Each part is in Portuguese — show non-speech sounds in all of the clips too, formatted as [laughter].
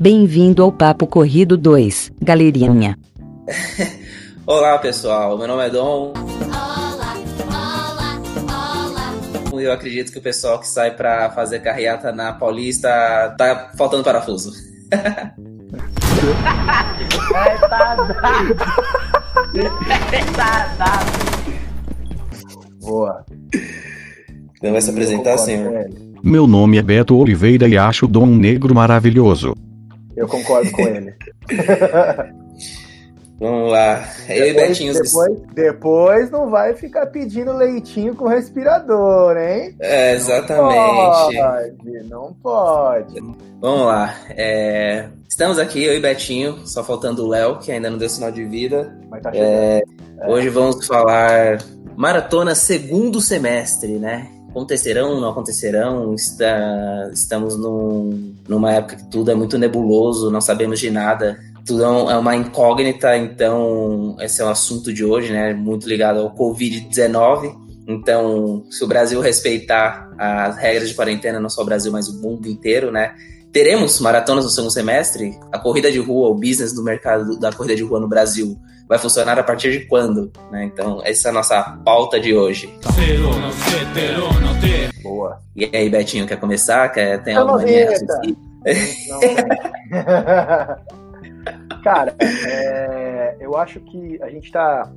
Bem-vindo ao Papo Corrido 2, galerinha. [laughs] Olá, pessoal. Meu nome é Dom. Olá, olá, olá. Eu acredito que o pessoal que sai pra fazer carreata na Paulista tá faltando parafuso. Boa. Não vai se apresentar, senhor? ele. Meu nome é Beto Oliveira e acho o Dom um negro maravilhoso. Eu concordo com ele. [laughs] Vamos lá. E Depois- Betinho. Depois, depois não vai ficar pedindo leitinho com respirador, hein? É, exatamente. Pode, não pode. Vamos lá. É, Estamos aqui, eu e Betinho, só faltando o Léo, que ainda não deu sinal de vida. Mas tá chegando. É, Hoje vamos falar maratona segundo semestre, né? Acontecerão, não acontecerão? Está, estamos num- numa época que tudo é muito nebuloso, não sabemos de nada. Tudo é é uma incógnita, então esse é o assunto de hoje, né? Muito ligado ao Covid-19. Então, se o Brasil respeitar as regras de quarentena, não só o Brasil, mas o mundo inteiro, né? Teremos maratonas no segundo semestre? A corrida de rua, o business do mercado da corrida de rua no Brasil vai funcionar a partir de quando? né? Então, essa é a nossa pauta de hoje. Boa. E aí, Betinho, quer começar? Quer, tem Chama alguma linha. [laughs] Cara, é, eu acho que a gente tá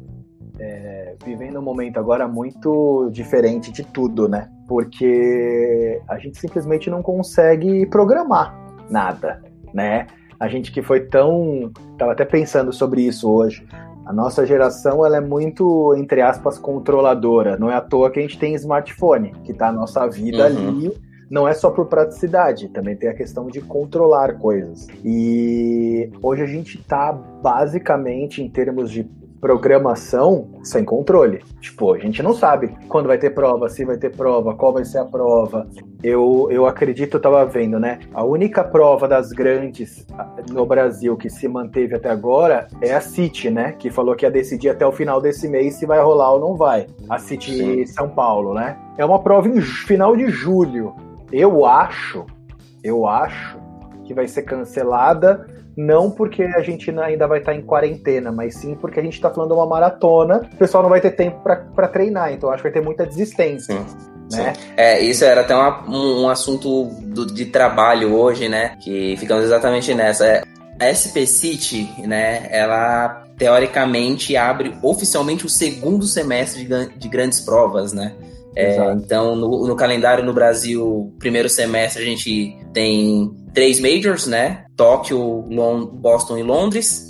é, vivendo um momento agora muito diferente de tudo, né? Porque a gente simplesmente não consegue programar nada, né? A gente que foi tão. Tava até pensando sobre isso hoje. A nossa geração ela é muito, entre aspas, controladora. Não é à toa que a gente tem smartphone, que tá a nossa vida Uhum. ali não é só por praticidade, também tem a questão de controlar coisas. E hoje a gente tá basicamente em termos de programação sem controle. Tipo, a gente não sabe quando vai ter prova, se vai ter prova, qual vai ser a prova. Eu, eu acredito, eu tava vendo, né? A única prova das grandes ah, no Brasil que se manteve até agora é a City, né? Que falou que ia decidir até o final desse mês se vai rolar ou não vai. A City Sim. São Paulo, né? É uma prova em final de julho. Eu acho, eu acho que vai ser cancelada, não porque a gente ainda vai estar em quarentena, mas sim porque a gente está falando de uma maratona, o pessoal não vai ter tempo para treinar, então acho que vai ter muita desistência, Sim. né? É, isso era até uma- um, um assunto do- de trabalho hoje, né? Que ficamos exatamente nessa. É, A SP City, né? Ela teoricamente abre oficialmente o segundo semestre de, de grandes provas, né? É, então, no, no calendário no Brasil, primeiro semestre a gente tem três majors, né? Tóquio, Lon- Boston e Londres.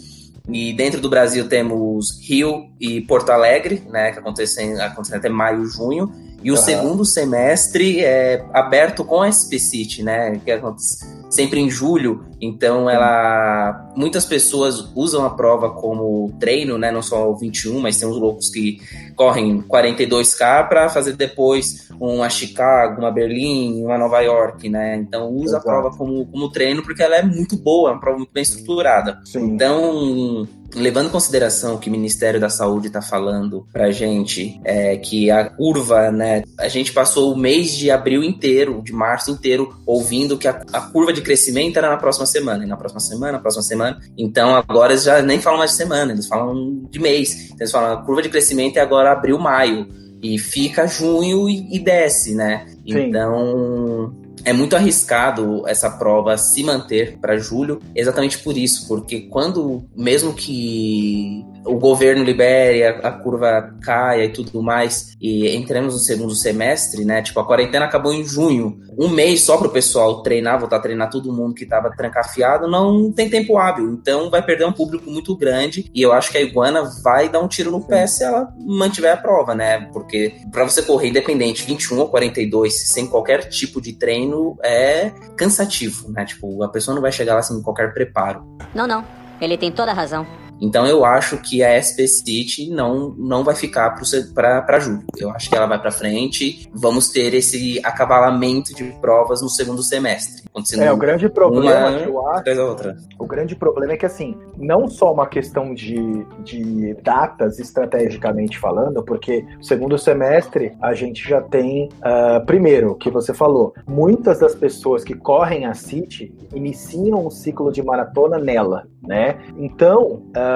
E dentro do Brasil temos Rio e Porto Alegre, né? Que acontecem, acontecem até maio, junho. E o segundo semestre é aberto com a SP City, né? Que acontece sempre em julho. Então, ela. Muitas pessoas usam a prova como treino, né? Não só o 21, mas tem uns loucos que correm 42K para fazer depois uma Chicago, uma Berlim, uma Nova York, né? Então, usa Exato. a prova como, como treino porque ela é muito boa, é uma prova muito bem estruturada. Sim. Então, levando em consideração que o Ministério da Saúde está falando pra gente é, que a curva, né? A gente passou o mês de abril inteiro, de março inteiro, ouvindo que a, a curva de crescimento era na próxima semana, e na próxima semana, na próxima semana. Então agora eles já nem falam mais de semana, eles falam de mês. Então, eles falam a curva de crescimento é agora abril, maio. E fica junho e desce, né? Sim. Então, é muito arriscado essa prova se manter para julho, exatamente por isso, porque quando, mesmo que o governo libere, a, a curva caia e tudo mais, e entremos no segundo semestre, né? Tipo, a quarentena acabou em junho. Um mês só para o pessoal treinar, voltar a treinar todo mundo que estava trancafiado, não tem tempo hábil. Então vai perder um público muito grande. E eu acho que a Iguana vai dar um tiro no pé se ela mantiver a prova, né? Porque para você correr independente 21 ou 42 sem qualquer tipo de treino é cansativo, né? Tipo, a pessoa não vai chegar lá sem qualquer preparo. Não, não. Ele tem toda a razão. Então eu acho que a SP City não, não vai ficar para julho. Eu acho que ela vai para frente. Vamos ter esse acabalamento de provas no segundo semestre. É, o grande problema uma, que eu acho. outra. O grande problema é que, assim, não só uma questão de, de datas estrategicamente falando, porque segundo semestre a gente já tem, uh, primeiro, o que você falou, muitas das pessoas que correm a City iniciam um ciclo de maratona nela, né? Então, uh,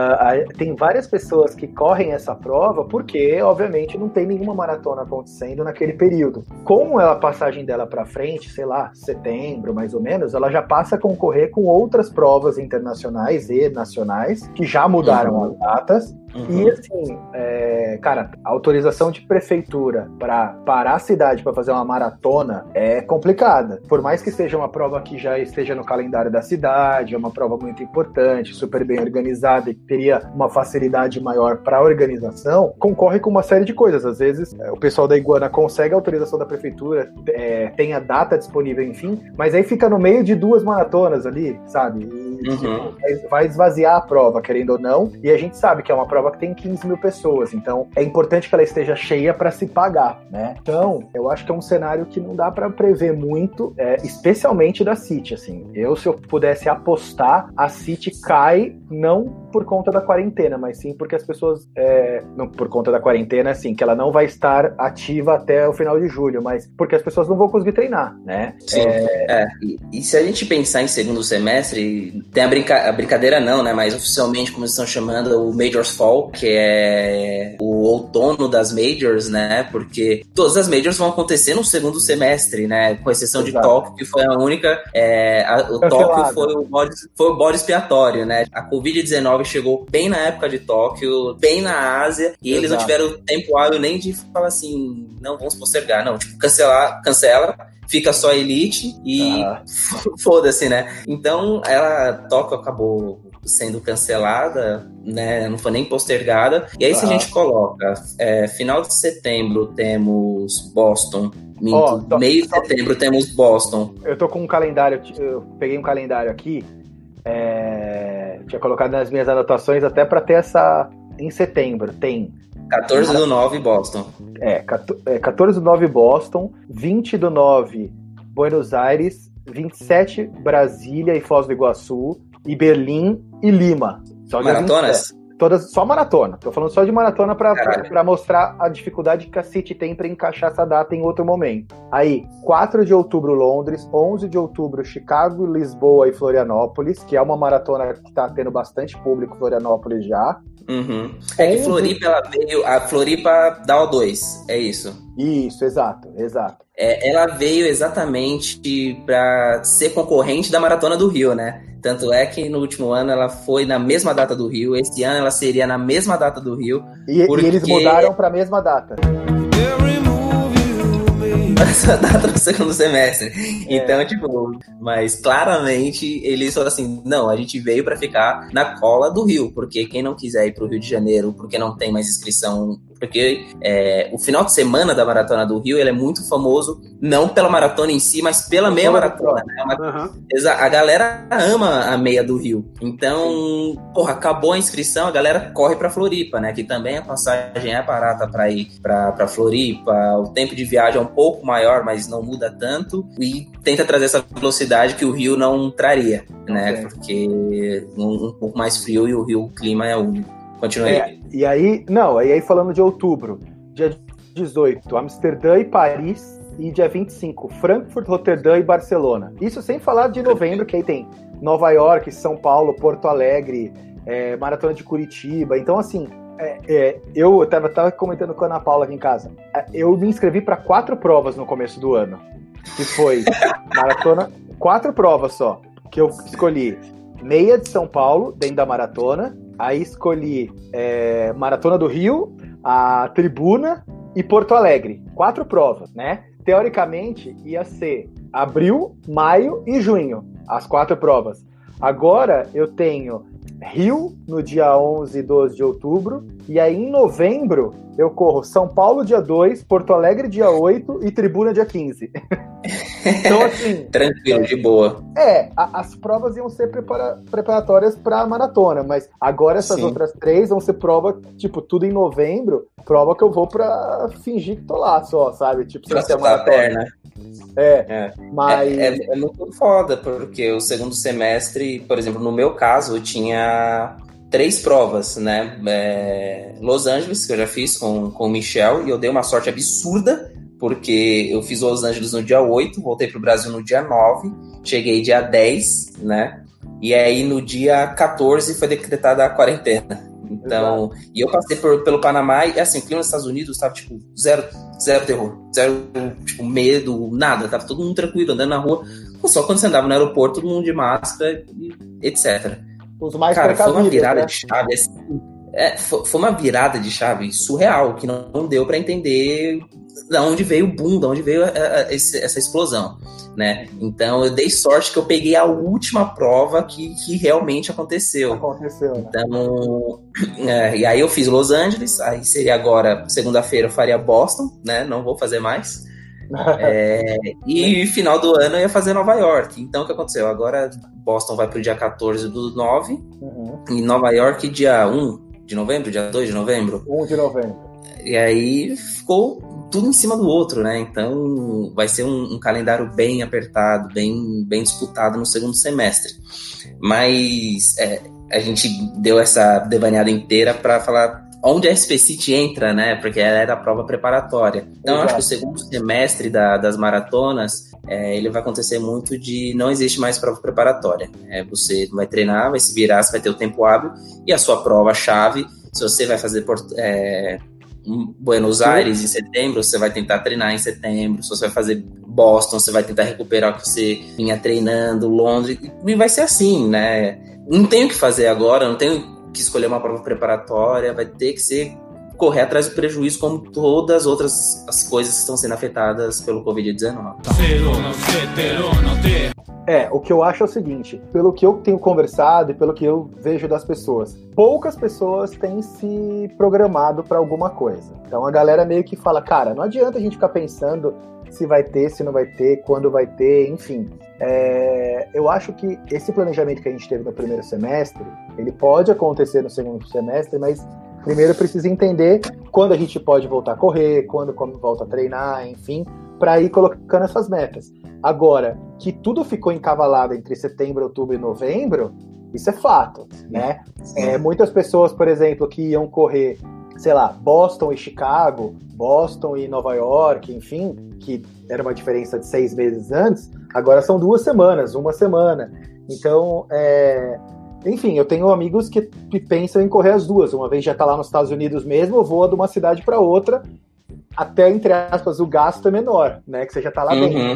tem várias pessoas que correm essa prova porque, obviamente, não tem nenhuma maratona acontecendo naquele período. Com a passagem dela para frente, sei lá, setembro, mais ou menos, ela já passa a concorrer com outras provas internacionais e nacionais que já mudaram Uhum. as datas. Uhum. E assim, é, cara, autorização de prefeitura para parar a cidade para fazer uma maratona é complicada. Por mais que seja uma prova que já esteja no calendário da cidade, é uma prova muito importante, super bem organizada e teria uma facilidade maior para a organização, concorre com uma série de coisas. Às vezes, é, o pessoal da Iguana consegue a autorização da prefeitura, é, tem a data disponível, enfim, mas aí fica no meio de duas maratonas ali, sabe? Uhum. tipo, vai esvaziar a prova, querendo ou não, e a gente sabe que é uma prova que tem 15 mil pessoas, então é importante que ela esteja cheia para se pagar, né? Então, eu acho que é um cenário que não dá para prever muito, é, especialmente da City, assim. Eu, se eu pudesse apostar, a City cai não por conta da quarentena, mas sim porque as pessoas, é, não por conta da quarentena, assim, que ela não vai estar ativa até o final de julho, mas porque as pessoas não vão conseguir treinar, né? Sim. É, e, e se a gente pensar em segundo semestre, tem a, brinca a brincadeira não, né? Mas oficialmente, como eles estão chamando, o Majors Fall, que é o outono das Majors, né? Porque todas as Majors vão acontecer no segundo semestre, né? Com exceção de Exato. Tóquio, que foi a única. é, a- o. Tóquio foi o, bode, foi o bode expiatório, né? A Covid-19 chegou bem na época de Tóquio, bem na Ásia, e eles não Exato. tiveram tempo hábil nem de falar assim, não, vamos postergar, não. Tipo, cancelar, cancela, fica só Elite e Ah. [laughs] foda-se, né? Então, ela Tóquio acabou sendo cancelada, né? Não foi nem postergada. E aí, se a Ah. gente coloca é, final de setembro temos Boston. Ó, só- meio de setembro temos Boston. Eu tô com um calendário, eu peguei um calendário aqui, é, tinha colocado nas minhas anotações até para ter essa em setembro. Tem 14 do 9, Boston. é, 14 é, 14 do 9 Boston, 20 do 9 Buenos Aires, 27 Brasília e Foz do Iguaçu, e Berlim e Lima. Só Maratonas? 27. Todas, só maratona. Tô falando só de maratona pra mostrar a dificuldade que a City tem pra encaixar essa data em outro momento. Aí, 4 de outubro, Londres, 11 de outubro, Chicago, Lisboa e Florianópolis, que é uma maratona que tá tendo bastante público, Florianópolis já. Uhum. É que. Floripa, ela veio. A Floripa dá o 2, é isso. Isso, exato, exato. É, ela veio exatamente para ser concorrente da Maratona do Rio, né? Tanto é que no último ano ela foi na mesma data do Rio, esse ano ela seria na mesma data do Rio, E, Porque- e eles mudaram pra mesma data. Essa [laughs] data no segundo semestre. É. Então, tipo, mas claramente eles falaram assim: não, a gente veio para ficar na cola do Rio, porque quem não quiser ir pro Rio de Janeiro, porque não tem mais inscrição, porque é, o final de semana da Maratona do Rio ele é muito famoso, não pela maratona em si, mas pela meia maratona. Né? Exa- A galera ama a meia do Rio. Então, porra, acabou a inscrição, a galera corre pra Floripa, né? Que também a passagem é barata pra ir pra, pra Floripa. O tempo de viagem é um pouco maior, mas não muda tanto. E tenta trazer essa velocidade que o Rio não traria, né? Ok. Porque um, um pouco mais frio e o Rio, o clima é único. Continua aí. É, e aí, não, e aí falando de outubro, dia 18, Amsterdã e Paris, e dia 25, Frankfurt, Roterdã e Barcelona. Isso sem falar de novembro, que aí tem Nova York, São Paulo, Porto Alegre, é, Maratona de Curitiba. Então, assim, é, é, eu tava, tava comentando com a Ana Paula aqui em casa. É, Eu me inscrevi para quatro provas no começo do ano. Que foi [laughs] maratona, quatro provas só. Que eu escolhi meia de São Paulo, dentro da maratona. Aí escolhi é, Maratona do Rio, a Tribuna e Porto Alegre. Quatro provas, né? Teoricamente, ia ser abril, maio e junho, as quatro provas. Agora eu tenho Rio no dia 11 e 12 de outubro, e aí em novembro eu corro São Paulo dia 2, Porto Alegre dia 8 e Tribuna dia 15. [laughs] Então, assim, Tranquilo, de boa. é, a- as provas iam ser prepara- preparatórias pra maratona, mas agora essas Sim. outras três vão ser prova, tipo, tudo em novembro, prova que eu vou pra fingir que tô lá só, sabe? Tipo, Pra ser a a maratona. perna. É, É. mas. É, é- é muito foda, porque o segundo semestre, por exemplo, no meu caso, eu tinha três provas, né? É, Los Angeles, que eu já fiz com, com o Michel, e eu dei uma sorte absurda, porque eu fiz Los Angeles no dia 8, voltei pro Brasil no dia 9, cheguei dia 10, né? E aí no dia 14 foi decretada a quarentena. Então, e eu passei por- pelo Panamá e assim, o clima nos Estados Unidos tava tipo zero, zero terror, zero tipo medo, nada, tava todo mundo tranquilo andando na rua. Só quando você andava no aeroporto, todo mundo de máscara, e etc. os mais Cara, foi uma virada né? de chave. assim, é, foi, uma virada de chave surreal, que não, deu pra entender de onde veio o boom, de onde veio a- a- esse- essa explosão, né? Então eu dei sorte que eu peguei a última prova que, que realmente aconteceu. Aconteceu, né? Então, [clears throat] é, e aí eu fiz Los Angeles, aí seria agora, segunda-feira eu faria Boston, né? Não vou fazer mais. É, e final do ano eu ia fazer Nova York. Então o que aconteceu? Agora Boston vai pro dia 14 do 9 Uhum. e Nova York dia 1 de novembro, dia 2 de novembro. 1 de novembro. E aí ficou tudo em cima do outro, né? Então vai ser um, um calendário bem apertado, bem, bem disputado no segundo semestre. Mas é, a gente deu essa devaneada inteira para falar onde a SP City entra, né? Porque ela era a prova preparatória. Então eu acho que o segundo semestre da- das maratonas é, ele vai acontecer muito de não existe mais prova preparatória. É, você vai treinar, vai se virar, você vai ter o tempo hábil e a sua prova-chave, se você vai fazer por, é, Buenos Aires em setembro, você vai tentar treinar em setembro. Se você vai fazer Boston, você vai tentar recuperar o que você vinha treinando, Londres, e vai ser assim, né? Não tenho o que fazer agora, não tenho que escolher uma prova preparatória, vai ter que ser correr atrás do prejuízo como todas as outras as coisas que estão sendo afetadas pelo Covid-19. É, o que eu acho é o seguinte, pelo que eu tenho conversado e pelo que eu vejo das pessoas, poucas pessoas têm se programado para alguma coisa. Então a galera meio que fala, cara, não adianta a gente ficar pensando se vai ter, se não vai ter, quando vai ter, enfim. É, eu acho que esse planejamento que a gente teve no primeiro semestre, ele pode acontecer no segundo semestre, mas primeiro precisa entender quando a gente pode voltar a correr, quando como volta a treinar, enfim, para ir colocando essas metas. Agora, que tudo ficou encavalado entre setembro, outubro e novembro, isso é fato, né? É, muitas pessoas, por exemplo, que iam correr, sei lá, Boston e Chicago, Boston e Nova York, enfim, que era uma diferença de seis meses antes, agora são duas semanas, uma semana. Então, é, enfim, eu tenho amigos que, pensam em correr as duas. Uma vez já tá lá nos Estados Unidos mesmo, voa de uma cidade para outra, até, entre aspas, o gasto é menor, né? Que você já tá lá dentro. Uhum.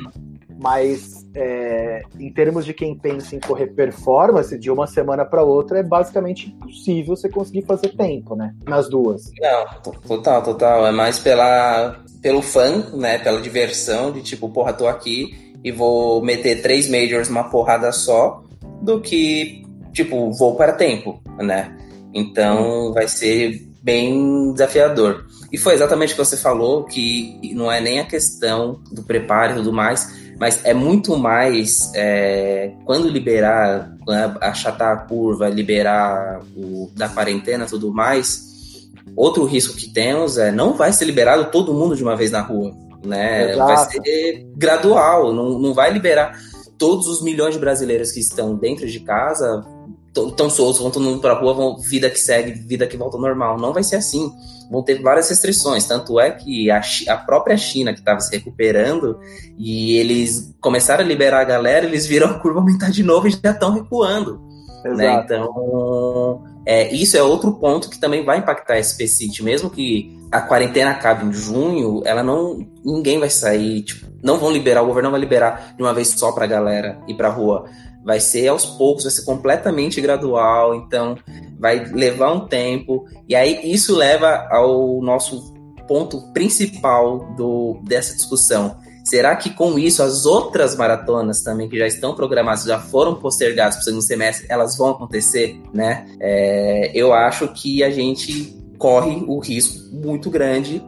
Mas é, em termos de quem pensa em correr performance, de uma semana para outra, é basicamente impossível você conseguir fazer tempo, né? Nas duas. Não, to- total, total. É mais pela, pelo fã, né? Pela diversão de tipo, porra, tô aqui e vou meter três majors numa porrada só, do que, tipo, vou para tempo, né? Então vai ser bem desafiador. E foi exatamente o que você falou, que não é nem a questão do preparo e tudo mais, mas é muito mais é, quando liberar, quando achatar a curva, liberar o da quarentena e tudo mais, outro risco que temos é não vai ser liberado todo mundo de uma vez na rua, né? Exato. Vai ser gradual, não, não vai liberar todos os milhões de brasileiros que estão dentro de casa tão, soltos, vão todo mundo pra rua, vão, vida que segue, vida que volta ao normal. Não vai ser assim. Vão ter várias restrições. Tanto é que a, a própria China, que estava se recuperando, e eles começaram a liberar a galera, eles viram a curva aumentar de novo e já estão recuando né? Então, é, isso é outro ponto que também vai impactar a SP City. Mesmo que a quarentena acabe em junho, ela não. ninguém vai sair, tipo, não vão liberar, o governo não vai liberar de uma vez só pra galera ir pra rua. Vai ser aos poucos, vai ser completamente gradual, então vai levar um tempo. E aí isso leva ao nosso ponto principal do, dessa discussão. Será que com isso as outras maratonas também que já estão programadas, já foram postergadas para o segundo semestre, elas vão acontecer, né? É, eu acho que a gente corre o risco muito grande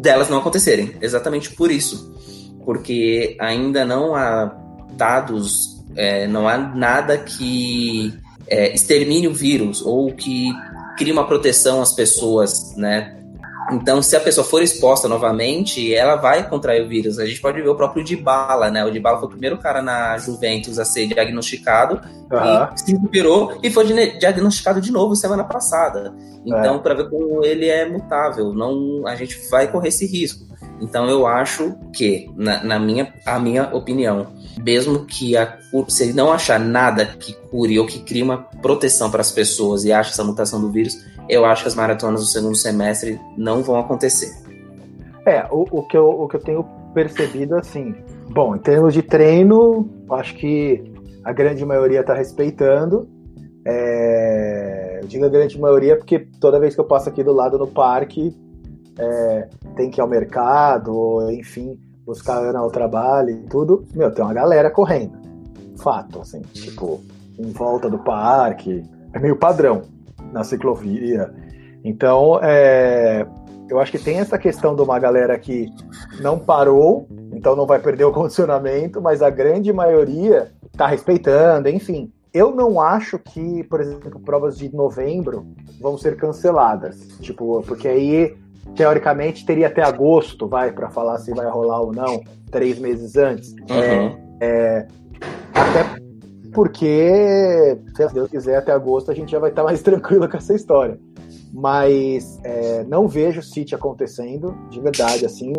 delas não acontecerem, exatamente por isso. porque ainda não há dados, é, não há nada que é, extermine o vírus ou que crie uma proteção às pessoas, né? Então, se a pessoa for exposta novamente, ela vai contrair o vírus. A gente pode ver o próprio Dybala, né? O Dybala foi o primeiro cara na Juventus a ser diagnosticado Aham. e se recuperou e foi di- diagnosticado de novo semana passada. Então, para ver como ele é mutável, não a gente vai correr esse risco. Então, eu acho que, na, na minha, a minha opinião, mesmo que a, se não achar nada que cure ou que crie uma proteção para as pessoas e ache essa mutação do vírus, eu acho que as maratonas do segundo semestre não vão acontecer. É, o, o, que eu, o que eu tenho percebido, assim, bom, em termos de treino, acho que a grande maioria está respeitando. É, eu digo a grande maioria porque toda vez que eu passo aqui do lado no parque, é, tem que ir ao mercado, enfim, buscar Ana ao trabalho e tudo, meu, tem uma galera correndo. Fato, assim, tipo, em volta do parque, é meio padrão na ciclovia. Então, é, eu acho que tem essa questão de uma galera que não parou, então não vai perder o condicionamento, mas a grande maioria tá respeitando, enfim. Eu não acho que, por exemplo, provas de novembro vão ser canceladas. Tipo, porque aí, teoricamente, teria até agosto, vai, para falar se vai rolar ou não, três meses antes. Uhum. Até porque, se Deus quiser, até agosto a gente já vai estar mais [laughs] tranquilo com essa história. Mas é, não vejo o City acontecendo, de verdade, assim,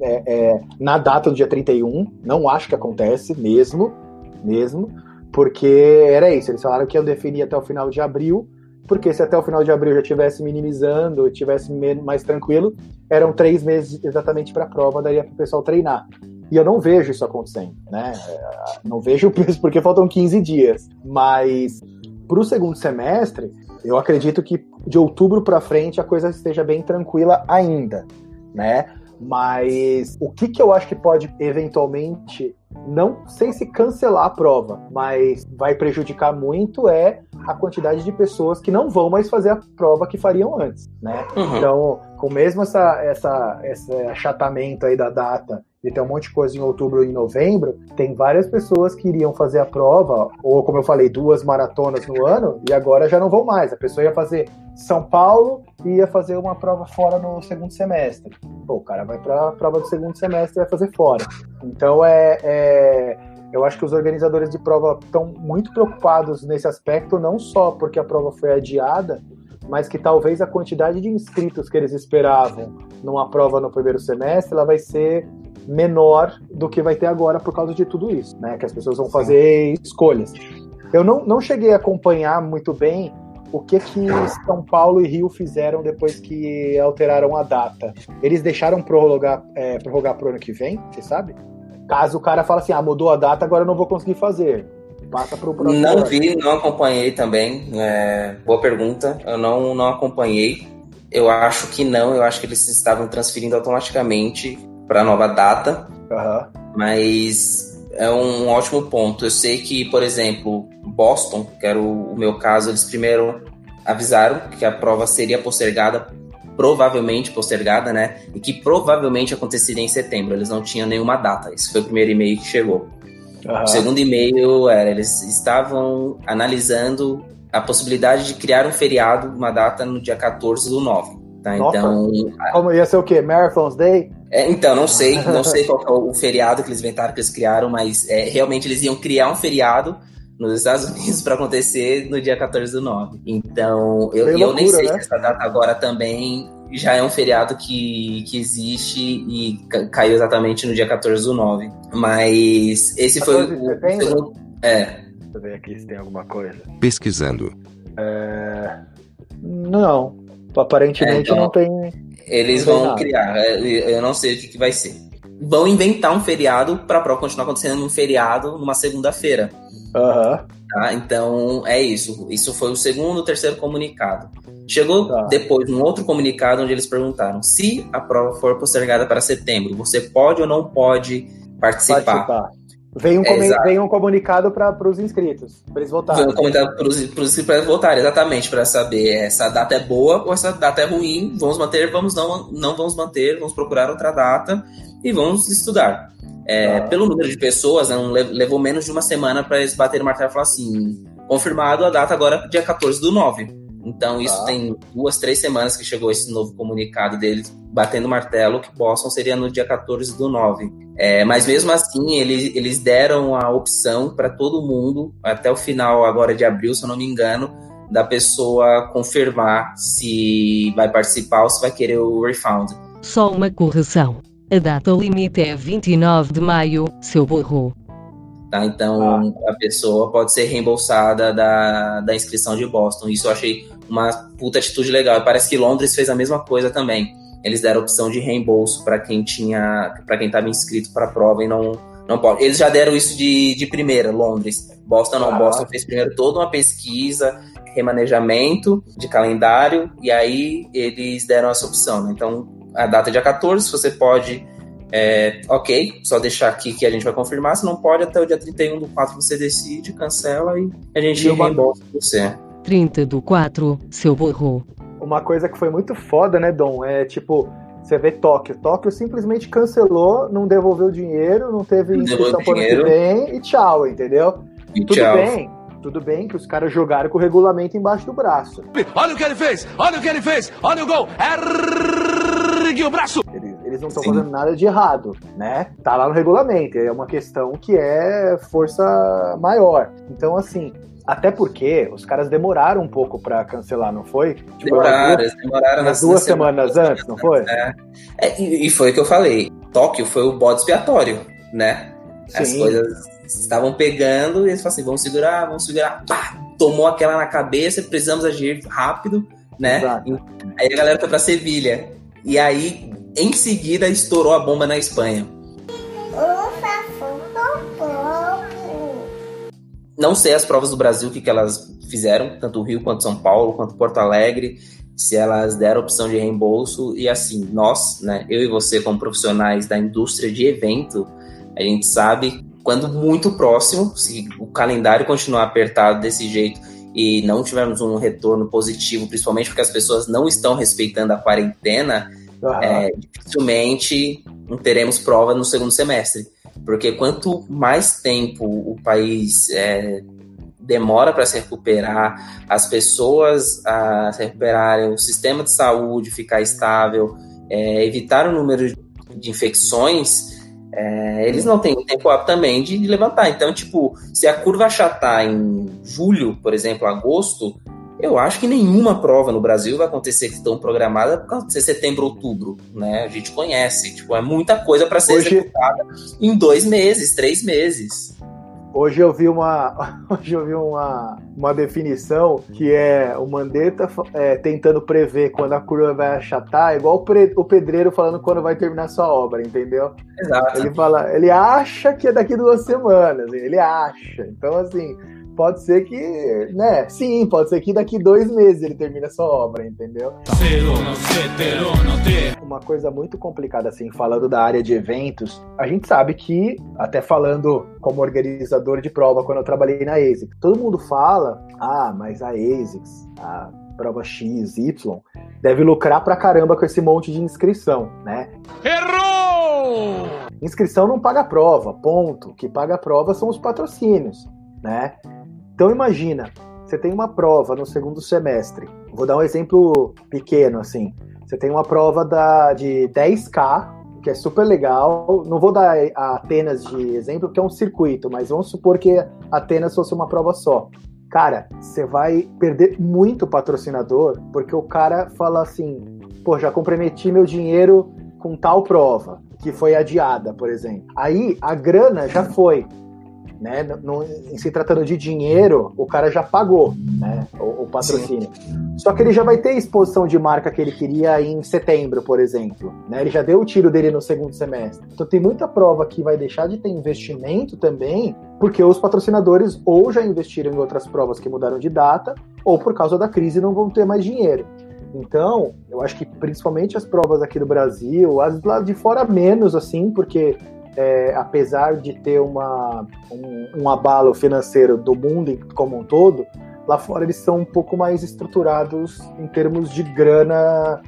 é, é, na data do dia 31, não acho que acontece mesmo, mesmo, porque era isso, eles falaram que iam definir até o final de abril, porque se até o final de abril já tivesse minimizando, tivesse men- mais tranquilo, eram três meses exatamente para a prova, daria para o pessoal treinar. E eu não vejo isso acontecendo, né? Não vejo porque faltam 15 dias. Mas para o segundo semestre, eu acredito que de outubro para frente a coisa esteja bem tranquila ainda, né? Mas o que, que eu acho que pode eventualmente, não sei se cancelar a prova, mas vai prejudicar muito é a quantidade de pessoas que não vão mais fazer a prova que fariam antes, né? Uhum. Então, com mesmo essa, essa, esse achatamento aí da data de ter um monte de coisa em outubro e em novembro, tem várias pessoas que iriam fazer a prova, ou como eu falei, duas maratonas no ano, e agora já não vão mais. A pessoa ia fazer São Paulo e ia fazer uma prova fora no segundo semestre. Pô, o cara vai para a prova do segundo semestre e vai fazer fora. Então, é, é eu acho que os organizadores de prova estão muito preocupados nesse aspecto, não só porque a prova foi adiada, mas que talvez a quantidade de inscritos que eles esperavam numa prova no primeiro semestre, ela vai ser menor do que vai ter agora por causa de tudo isso, né? Que as pessoas vão fazer escolhas. Eu não, não cheguei a acompanhar muito bem o que que São Paulo e Rio fizeram depois que alteraram a data. Eles deixaram prorrogar, é, prorrogar pro ano que vem, você sabe? Caso o cara fale assim, ah, mudou a data, agora eu não vou conseguir fazer. Passa pro próximo Não vi, não acompanhei também. É, boa pergunta. Eu não, não acompanhei. Eu acho que não. Eu acho que eles estavam transferindo automaticamente para a nova data. Aham. Mas é um ótimo ponto. Eu sei que, por exemplo, Boston, que era o, o meu caso, eles primeiro avisaram que a prova seria postergada, provavelmente postergada, né? E que provavelmente aconteceria em setembro. Eles não tinham nenhuma data. Esse foi o primeiro e-mail que chegou. aham. O segundo e-mail era, eles estavam analisando a possibilidade de criar um feriado, uma data no dia 14 do 9. Tá? Nossa. Então, Como ia ser o quê? Marathon's Day? é, então, não sei, não [laughs] sei qual é o feriado que eles inventaram, que eles criaram, mas é, realmente eles iam criar um feriado nos Estados Unidos para acontecer no dia 14 do 9. Então, eu, e eu nem loucura, sei né? se essa data agora também já é um feriado que, que existe e ca- caiu exatamente no dia 14 do 9. Mas esse foi 14 de o, segundo. É, Deixa eu ver aqui se tem alguma coisa. Pesquisando. Não. Aparentemente É, então- não tem. Eles Não vão nada. criar, é, eu não sei o que, que vai ser. Vão inventar um feriado para a prova continuar acontecendo num feriado numa segunda-feira. Aham. Tá? Então é isso. Isso foi o segundo, terceiro comunicado. Chegou Tá. depois um outro comunicado onde eles perguntaram: se a prova for postergada para setembro, você pode ou não pode participar? Participar. Vem um, É, vem um comunicado para os inscritos, para eles votarem. Foi um comentário para os para votarem, exatamente, para saber essa data é boa ou essa data é ruim, vamos manter, vamos não, não vamos manter, vamos procurar outra data e vamos estudar. É, Ah. Pelo número de pessoas, né, levou menos de uma semana para eles baterem o martelo e falar assim: confirmado a data agora, dia 14 do 9. Então, isso Tá. tem duas, três semanas que chegou esse novo comunicado deles, batendo o martelo, que Boston seria no dia 14 do 9. É, mas mesmo assim, eles, eles deram a opção para todo mundo, até o final agora de abril, se eu não me engano, da pessoa confirmar se vai participar ou se vai querer o refund. Só uma correção. A data limite é 29 de maio, seu burro. Tá? Então a pessoa pode ser reembolsada da, da inscrição de Boston. Isso eu achei uma puta atitude legal. Parece que Londres fez a mesma coisa também. Eles deram opção de reembolso para quem tinha, para quem estava inscrito para a prova e não não pode. Eles já deram isso de, de primeira, Londres. Boston não. Ah. Boston fez primeiro toda uma pesquisa, remanejamento de calendário e aí eles deram essa opção. Né? Então a data é dia 14, você pode é, ok, só deixar aqui que a gente vai confirmar. Se não pode, até o dia 31 do 4 você decide, cancela e a gente E reembolsa você. 30 do 4, seu burro. Uma coisa que foi muito foda, né, Dom? É tipo, você vê Tóquio. Tóquio simplesmente cancelou, não devolveu dinheiro, não teve Não inscrição pro ano que vem e tchau, entendeu? E Tudo tchau. bem, tudo bem que os caras jogaram com o regulamento embaixo do braço. Olha o que ele fez! Olha o que ele fez! Olha o gol! Ergue o braço! Eles, eles não estão fazendo nada de errado, né? Tá lá no regulamento, é uma questão que é força maior. Então, assim, até porque os caras demoraram um pouco pra cancelar, não foi? Tipo, Demoraram, eles demoraram nas duas nas semanas antes, não foi? É. É, e, e foi o que eu falei. Tóquio foi o bode expiatório, né? As Sim. coisas estavam pegando e eles falaram assim: vamos segurar, vamos segurar. Pá, tomou aquela na cabeça, precisamos agir rápido, né? Exato. Aí a galera foi pra Sevilha. E aí, em seguida, estourou a bomba na Espanha. Não sei as provas do Brasil, o que, que elas fizeram, tanto o Rio quanto São Paulo, quanto Porto Alegre, se elas deram opção de reembolso. E assim, nós, né, eu e você, como profissionais da indústria de evento, a gente sabe quando muito próximo, se o calendário continuar apertado desse jeito e não tivermos um retorno positivo, principalmente porque as pessoas não estão respeitando a quarentena, é, dificilmente teremos prova no segundo semestre. Porque quanto mais tempo o país é, demora para se recuperar, as pessoas a se recuperarem, o sistema de saúde ficar estável, é, evitar o número de infecções, é, eles não têm tempo hábil também de, de levantar. Então, tipo, se a curva achatar em julho, por exemplo, agosto, eu acho que nenhuma prova no Brasil vai acontecer que estão programadas por causa de ser setembro, outubro, né? A gente conhece, tipo, é muita coisa para ser Hoje- executada em dois meses, três meses. Hoje eu vi uma, [laughs] hoje eu vi uma, uma definição que é o Mandetta é, tentando prever quando a curva vai achatar, igual o, pre- o pedreiro falando quando vai terminar sua obra, entendeu? Exato. Ele fala, ele acha que é daqui duas semanas, ele acha. Então, assim, pode ser que, né? Sim, pode ser que daqui dois meses ele termine a sua obra, entendeu? Uma coisa muito complicada, assim, falando da área de eventos, a gente sabe que, até falando como organizador de prova, quando eu trabalhei na ASICS, todo mundo fala, ah, mas a ASICS, a prova X, Y, deve lucrar pra caramba com esse monte de inscrição, né? Errou! Inscrição não paga prova, ponto. O que paga a prova são os patrocínios, né? Então imagina, você tem uma prova no segundo semestre. Vou dar um exemplo pequeno assim. Você tem uma prova da, de 10k, que é super legal. Não vou dar a Atenas de exemplo, porque é um circuito, mas vamos supor que Atenas fosse uma prova só. Cara, você vai perder muito patrocinador, porque o cara fala assim: pô, já comprometi meu dinheiro com tal prova, que foi adiada, por exemplo. Aí a grana já foi. Né? No- em se tratando de dinheiro, o cara já pagou né? o, o patrocínio. Só que ele já vai ter exposição de marca que ele queria em setembro, por exemplo. Né? Ele já deu o tiro dele no segundo semestre. Então tem muita prova que vai deixar de ter investimento também, porque os patrocinadores ou já investiram em outras provas que mudaram de data, ou por causa da crise não vão ter mais dinheiro. Então, eu acho que principalmente as provas aqui do Brasil, as lá de fora menos, assim, porque é, apesar de ter uma, um, um abalo financeiro do mundo como um todo, lá fora eles são um pouco mais estruturados em termos de grana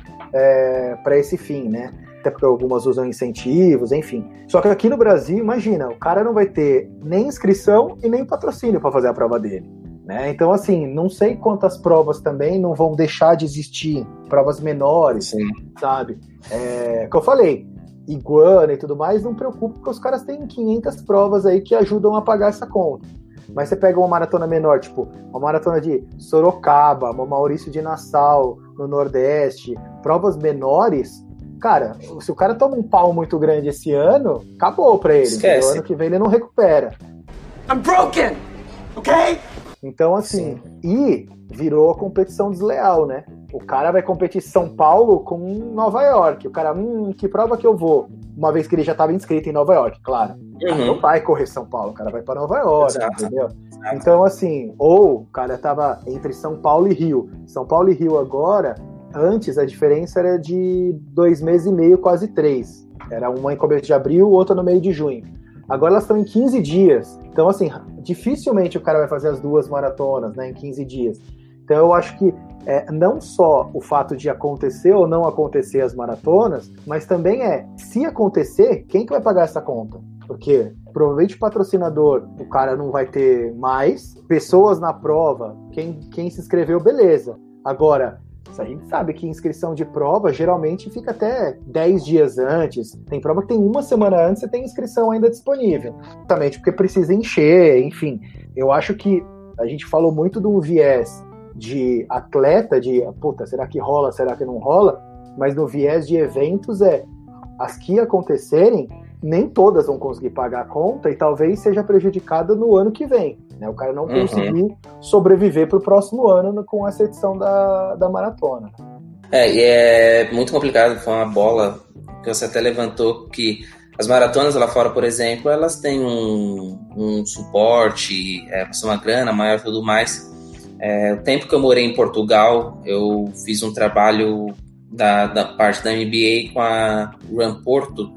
para esse fim, né? até porque algumas usam incentivos, enfim. Só que aqui no Brasil, imagina, o cara não vai ter nem inscrição e nem patrocínio para fazer a prova dele. Né? Então, assim, não sei quantas provas também não vão deixar de existir, provas menores, Sim. sabe? É, que eu falei, iguana e tudo mais, não preocupa, porque os caras têm 500 provas aí que ajudam a pagar essa conta. Mas você pega uma maratona menor, tipo, uma maratona de Sorocaba, uma Maurício de Nassau, no Nordeste, provas menores, cara, se o cara toma um pau muito grande esse ano, acabou pra ele. Esquece. entendeu? Ano que vem ele não recupera. I'm broken! Okay? Então, assim, e virou a competição desleal, né? O cara vai competir São Paulo com Nova York. O cara, hum, que prova que eu vou? Uma vez que ele já estava inscrito em Nova York, claro. Uhum. não vai correr São Paulo, o cara vai para Nova York, Exato. entendeu? Então, assim, ou o cara tava entre São Paulo e Rio. São Paulo e Rio agora, antes a diferença era de dois meses e meio, quase três. Era uma em começo de abril, outra no meio de junho. Agora elas estão em 15 dias. Então, assim, dificilmente o cara vai fazer as duas maratonas, né, em 15 dias. Então, eu acho que é, não só o fato de acontecer ou não acontecer as maratonas, mas também é, se acontecer, quem que vai pagar essa conta? Porque provavelmente patrocinador, o cara não vai ter mais, pessoas na prova, quem, quem se inscreveu, beleza. Agora, a gente sabe que inscrição de prova geralmente fica até 10 dias antes. Tem prova que tem uma semana antes você tem inscrição ainda disponível. Exatamente, porque precisa encher, enfim. Eu acho que a gente falou muito de um viés de atleta, de puta, será que rola, será que não rola? Mas no viés de eventos é as que acontecerem, nem todas vão conseguir pagar a conta e talvez seja prejudicada no ano que vem. Né? O cara não Uhum. conseguir sobreviver para o próximo ano no- com essa edição da, da maratona. É, e é muito complicado, foi uma bola que você até levantou que as maratonas lá fora, por exemplo, elas têm um, um suporte, é, uma grana maior e tudo mais. É, o tempo que eu morei em Portugal, eu fiz um trabalho da, da parte da MBA com a Run Porto.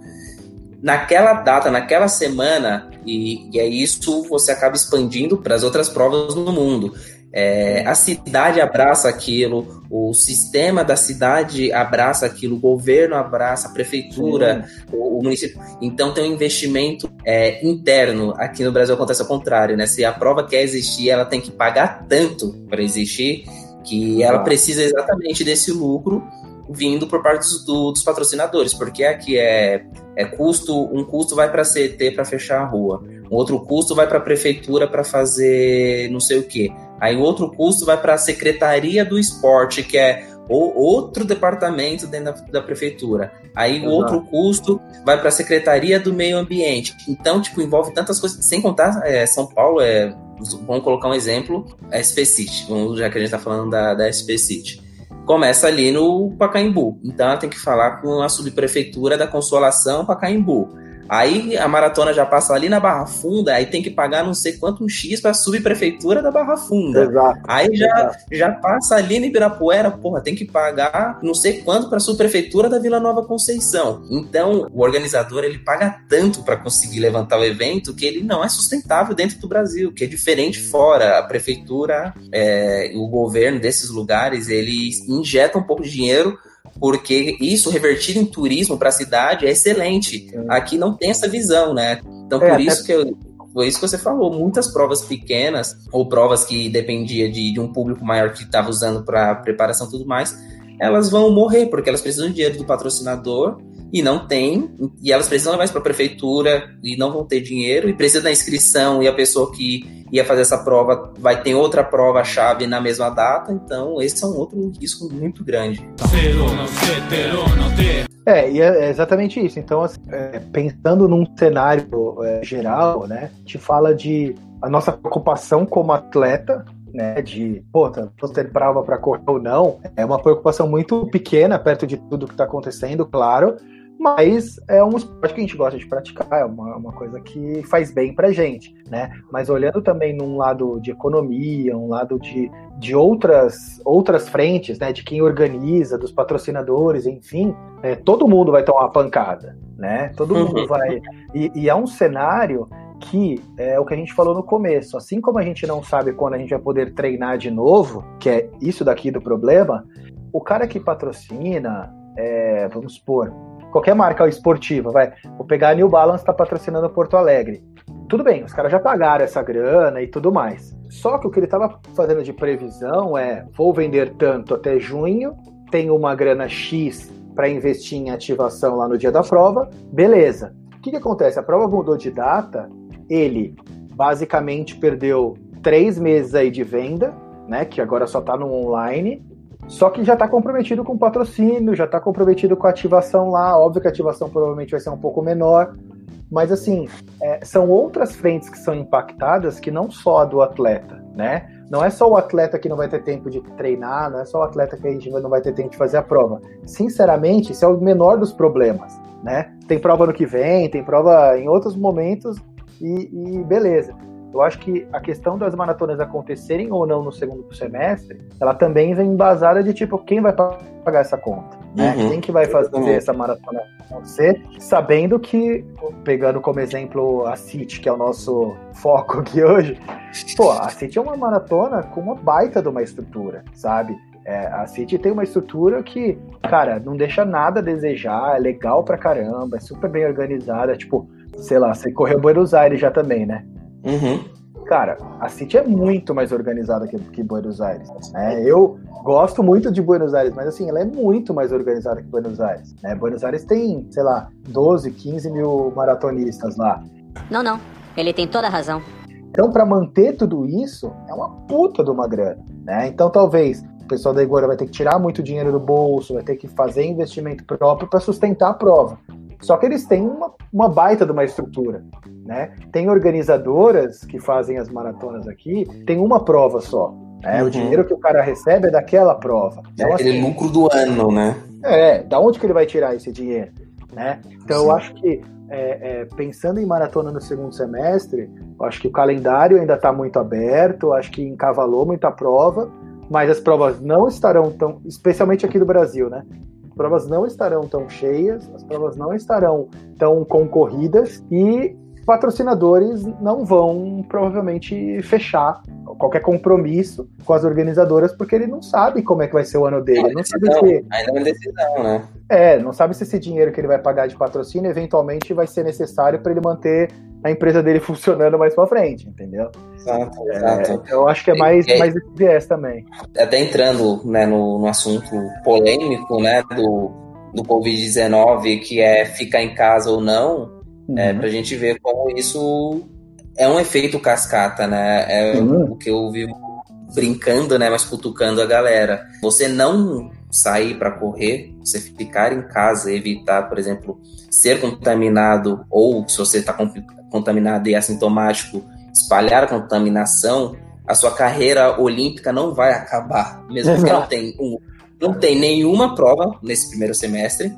Naquela data, naquela semana, e, e é isso você acaba expandindo para as outras provas no mundo. É, a cidade abraça aquilo, o sistema da cidade abraça aquilo, o governo abraça, a prefeitura, o, o município. Então tem um investimento é, interno. Aqui no Brasil acontece ao contrário, né? Se a prova quer existir, ela tem que pagar tanto para existir que ela precisa exatamente desse lucro vindo por parte dos, do- dos patrocinadores, porque aqui é, é custo, um custo vai para a CET para fechar a rua, um outro custo vai para a prefeitura para fazer não sei o quê. Aí outro custo vai para a Secretaria do Esporte, que é o- outro departamento dentro da, da prefeitura. Aí o Exato. outro custo vai para a Secretaria do Meio Ambiente. Então, tipo, envolve tantas coisas. Sem contar, é, São Paulo é. Vamos colocar um exemplo, a SP City, já que a gente está falando da, da SP City. Começa ali no Pacaembu. Então ela tem que falar com a subprefeitura da Consolação Pacaembu. Aí a maratona já passa ali na Barra Funda, aí tem que pagar não sei quanto um X para a subprefeitura da Barra Funda. Exato. Aí já, exato. já passa ali no Ibirapuera, porra, tem que pagar não sei quanto para a subprefeitura da Vila Nova Conceição. Então, o organizador ele paga tanto para conseguir levantar o evento que ele não é sustentável dentro do Brasil, que é diferente fora. A prefeitura, é, o governo desses lugares, eles injetam um pouco de dinheiro porque isso revertido em turismo para a cidade é excelente. Sim. Aqui não tem essa visão, né? Então, É, por isso que eu, foi isso que você falou. Muitas provas pequenas, ou provas que dependia de, de um público maior que estava usando para preparação e tudo mais, elas vão morrer, porque elas precisam de dinheiro do patrocinador e não tem, e elas precisam levar isso para a prefeitura e não vão ter dinheiro, e precisa da inscrição, e a pessoa que ia fazer essa prova vai ter outra prova-chave na mesma data, então esse é um outro risco muito grande. É, e é é exatamente isso. Então, assim, é, pensando num cenário é, geral, né, te fala de a nossa preocupação como atleta, né, de, pô, tá, vou ter prova para correr ou não, é uma preocupação muito pequena perto de tudo que está acontecendo, claro, mas é um esporte que a gente gosta de praticar, é uma, uma coisa que faz bem pra gente, né? Mas olhando também num lado de economia, um lado de, de outras, outras frentes, né? De quem organiza, dos patrocinadores, enfim, é, todo mundo vai tomar uma pancada, né? Todo mundo vai. E, e é um cenário que é o que a gente falou no começo. Assim como a gente não sabe quando a gente vai poder treinar de novo, que é isso daqui do problema, o cara que patrocina, é, vamos supor, qualquer marca esportiva, vai. Vou pegar a New Balance, tá patrocinando Porto Alegre. Tudo bem, os caras já pagaram essa grana e tudo mais. Só que o que ele estava fazendo de previsão é: vou vender tanto até junho, tenho uma grana X para investir em ativação lá no dia da prova, beleza. O que, que acontece? A prova mudou de data, ele basicamente perdeu três meses aí de venda, né? Que agora só está no online. Só que já está comprometido com patrocínio, já está comprometido com a ativação lá. Óbvio que a ativação provavelmente vai ser um pouco menor, mas assim, é, são outras frentes que são impactadas que não só a do atleta, né? Não é só o atleta que não vai ter tempo de treinar, não é só o atleta que a gente não vai ter tempo de fazer a prova. Sinceramente, esse é o menor dos problemas, né? Tem prova no que vem, tem prova em outros momentos e, e beleza. Eu acho que a questão das maratonas acontecerem ou não no segundo semestre, ela também vem embasada de tipo, quem vai pagar essa conta? Né? Uhum. Quem que vai fazer Uhum. essa maratona acontecer, sabendo que, pegando como exemplo a City, que é o nosso foco aqui hoje, pô, a City é uma maratona com uma baita de uma estrutura, sabe? É, a City tem uma estrutura que, cara, não deixa nada a desejar, é legal pra caramba, é super bem organizada, tipo, sei lá, você correu Buenos Aires já também, né? Uhum. Cara, a City é muito mais organizada que, que Buenos Aires. né? Eu gosto muito de Buenos Aires, mas assim, ela é muito mais organizada que Buenos Aires. né? Buenos Aires tem, sei lá, 12, 15 mil maratonistas lá. Não, não. Ele tem toda a razão. Então, para manter tudo isso, é uma puta de uma grana. Né? Então, talvez o pessoal da Igora vai ter que tirar muito dinheiro do bolso, vai ter que fazer investimento próprio para sustentar a prova. Só que eles têm uma, uma baita de uma estrutura. Né? Tem organizadoras que fazem as maratonas aqui, tem uma prova só. né? Uhum. O dinheiro que o cara recebe é daquela prova. É Então, aquele assim, lucro do ano, né? é, da onde que ele vai tirar esse dinheiro? Né? Então Sim. eu acho que é, é, pensando em maratona no segundo semestre, eu acho que o calendário ainda está muito aberto, acho que encavalou muita prova, mas as provas não estarão tão, especialmente aqui do Brasil, né? As provas não estarão tão cheias, as provas não estarão tão concorridas e patrocinadores não vão provavelmente fechar qualquer compromisso com as organizadoras porque ele não sabe como é que vai ser o ano dele, ele não sabe se ainda é uma decisão, né? é, não sabe se esse dinheiro que ele vai pagar de patrocínio eventualmente vai ser necessário para ele manter a empresa dele [laughs] funcionando mais para frente, entendeu? Exato, É, exato. eu acho que é mais, aí- mais esse viés também. Até entrando né, no, no assunto polêmico né, do, do Covid-19, que é ficar em casa ou não, é, Uhum. pra gente ver como isso é um efeito cascata, né? É Uhum. o que eu vivo brincando, né? Mas cutucando a galera. Você não sair para correr, você ficar em casa, evitar, por exemplo, ser contaminado, ou se você está contaminado e assintomático, espalhar a contaminação, a sua carreira olímpica não vai acabar. Mesmo porque não tem, um, não tem nenhuma prova nesse primeiro semestre.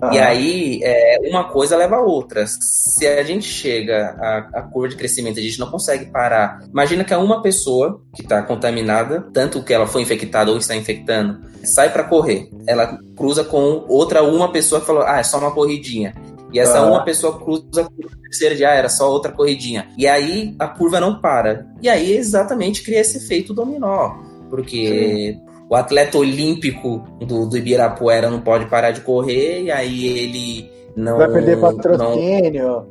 Ah, E aí, é, uma coisa leva a outra. Se a gente chega à, à curva de crescimento, a gente não consegue parar. Imagina que é uma pessoa que está contaminada, tanto que ela foi infectada ou está infectando, sai para correr. Ela cruza com outra uma pessoa que falou: ah, é só uma corridinha. E essa Ah. uma pessoa cruza com a terceira de, ah, era só outra corridinha. E aí a curva não para. E aí exatamente cria esse efeito dominó. Porque o atleta olímpico do, do Ibirapuera não pode parar de correr, e aí ele não. vai perder não- patrocínio.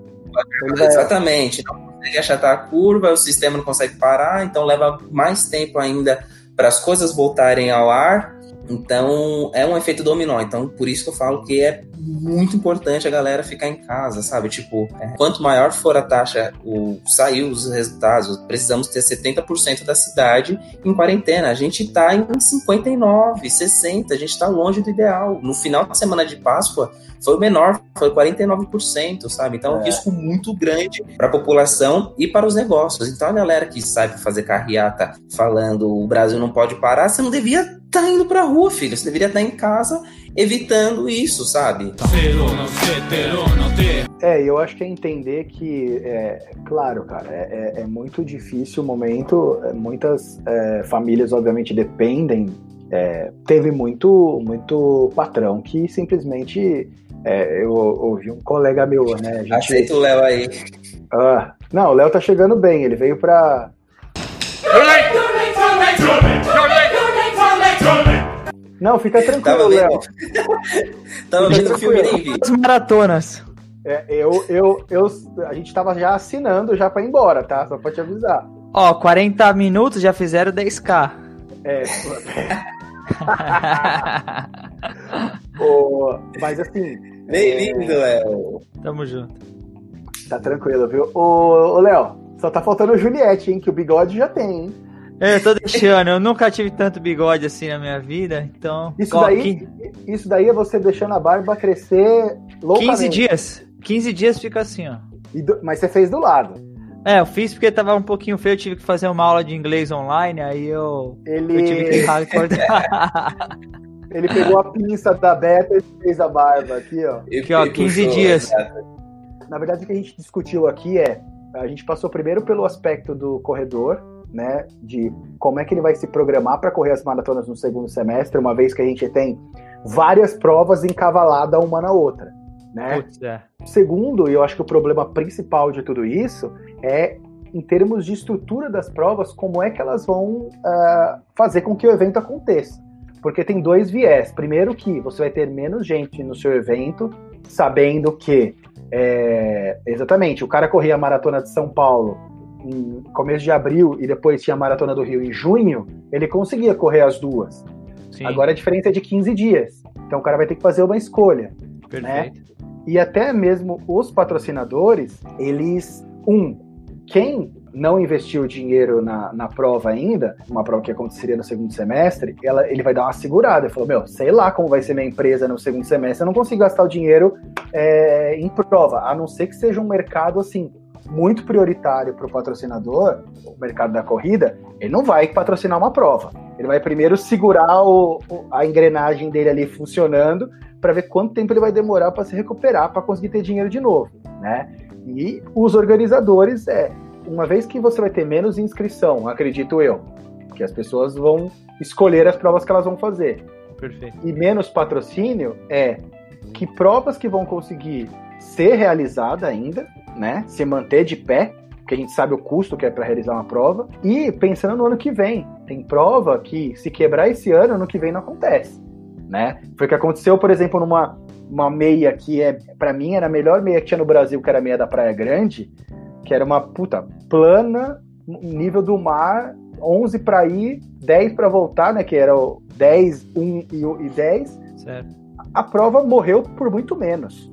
vai- Exatamente. Não consegue achatar a curva, o sistema não consegue parar, então leva mais tempo ainda para as coisas voltarem ao ar. Então é um efeito dominó. Então por isso que eu falo que é muito importante a galera ficar em casa, sabe? Tipo, é, quanto maior for a taxa, o saiu os resultados, precisamos ter 70% da cidade em quarentena. A gente tá em 59, 60, a gente tá longe do ideal. No final de semana de Páscoa foi o menor, foi 49%, sabe? Então é um É. risco muito grande para a população e para os negócios. Então a galera que sai para fazer carreata falando o Brasil não pode parar, você não devia estar indo pra rua, filho. Você deveria estar em casa evitando isso, sabe? É, eu acho que é entender que, é, claro, cara, é, é- é muito difícil o momento. é, Muitas é, famílias, obviamente, dependem. é, teve muito, muito patrão que simplesmente. é, eu ouvi um colega meu, né? A gente, Aceita o Léo aí. Ah, não, o Léo tá chegando bem. Ele veio pra. Não, fica tranquilo, Léo. [laughs] tava vendo o filme nem tranquilo. vi. As maratonas. É, eu, eu, eu, a gente tava já assinando já pra ir embora, tá? Só pra te avisar. Ó, 40 minutos já fizeram 10k. É, [laughs] [laughs] mas assim, Bem-vindo, Léo. Tamo junto. tá tranquilo, viu? Ô, ô, Léo, só tá faltando o Juliette, hein? Que o bigode já tem, hein? Eu tô deixando, eu nunca tive tanto bigode assim na minha vida, então. Isso Ó, daí, isso daí é você deixando a barba crescer loucamente. 15 dias. 15 dias fica assim, ó. E do- mas você fez do lado. É, eu fiz porque tava um pouquinho feio, eu tive que fazer uma aula de inglês online, aí eu, eu tive que [laughs] Ele, cortar. ele pegou a pinça da Beta e fez a barba aqui, ó. E- Aqui, ó, e 15 puxou, dias. exato. Na verdade, o que a gente discutiu aqui é, a gente passou primeiro pelo aspecto do corredor, né, de como é que ele vai se programar para correr as maratonas no segundo semestre, uma vez que a gente tem várias provas encavaladas uma na outra, né? Putz, é. Segundo, e eu acho que o problema principal de tudo isso é em termos de estrutura das provas, como é que elas vão ah, fazer com que o evento aconteça. Porque tem dois viés. Primeiro que você vai ter menos gente no seu evento, sabendo que é, exatamente, o cara corria a maratona de São Paulo em começo de abril e depois tinha a maratona do Rio em junho, ele conseguia correr as duas. Sim, Agora a diferença é de 15 dias. Então o cara vai ter que fazer uma escolha. perfeito. E até mesmo os patrocinadores, eles, um, quem não investiu dinheiro na, na prova ainda, uma prova que aconteceria no segundo semestre, ela, ele vai dar uma segurada. Ele falou, meu, sei lá como vai ser minha empresa no segundo semestre, eu não consigo gastar o dinheiro é, em prova, a não ser que seja um mercado, assim, muito prioritário para o patrocinador, o mercado da corrida, ele não vai patrocinar uma prova. Ele vai primeiro segurar o- a engrenagem dele ali funcionando para ver quanto tempo ele vai demorar para se recuperar para conseguir ter dinheiro de novo, né? E os organizadores é uma vez que você vai ter menos inscrição, acredito eu, que as pessoas vão escolher as provas que elas vão fazer Perfeito. e menos patrocínio é que provas que vão conseguir ser realizada ainda, né? Se manter de pé, porque a gente sabe o custo que é para realizar uma prova. E pensando no ano que vem, tem prova que se quebrar esse ano, ano que vem não acontece, né? Foi o que aconteceu, por exemplo, numa uma meia que é para mim era a melhor meia que tinha no Brasil, que era a meia da Praia Grande, que era uma puta plana, nível do mar, 11 para ir, 10 para voltar, né, que era o 10, 1 e o- e 10 Certo. a prova morreu por muito menos,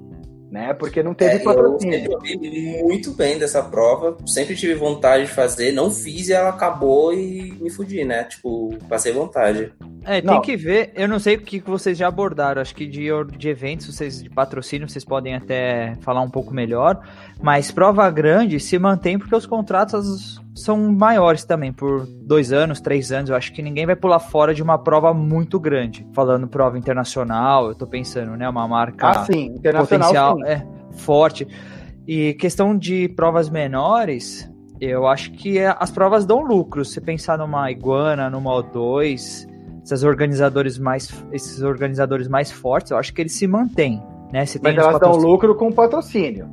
né? Porque não teve É, eu patrocínio. sempre ouvi muito bem dessa prova, sempre tive vontade de fazer, não fiz e ela acabou e me fudi, né? Tipo, passei vontade. É, tem Não. que ver. Eu não sei o que que vocês já abordaram. Acho que de, de eventos, vocês de patrocínio, vocês podem até falar um pouco melhor. Mas prova grande se mantém porque os contratos são maiores também, por dois anos, três anos. Eu acho que ninguém vai pular fora de uma prova muito grande. Falando prova internacional, eu tô pensando, né? Uma marca Ah, sim, internacional potencial sim. é forte. E questão de provas menores, eu acho que é- as provas dão lucro. Se pensar numa Iguana, numa O2, esses organizadores mais, esses organizadores mais fortes, eu acho que eles se mantêm, né? Se Mas elas dão patrocínios- lucro com patrocínio.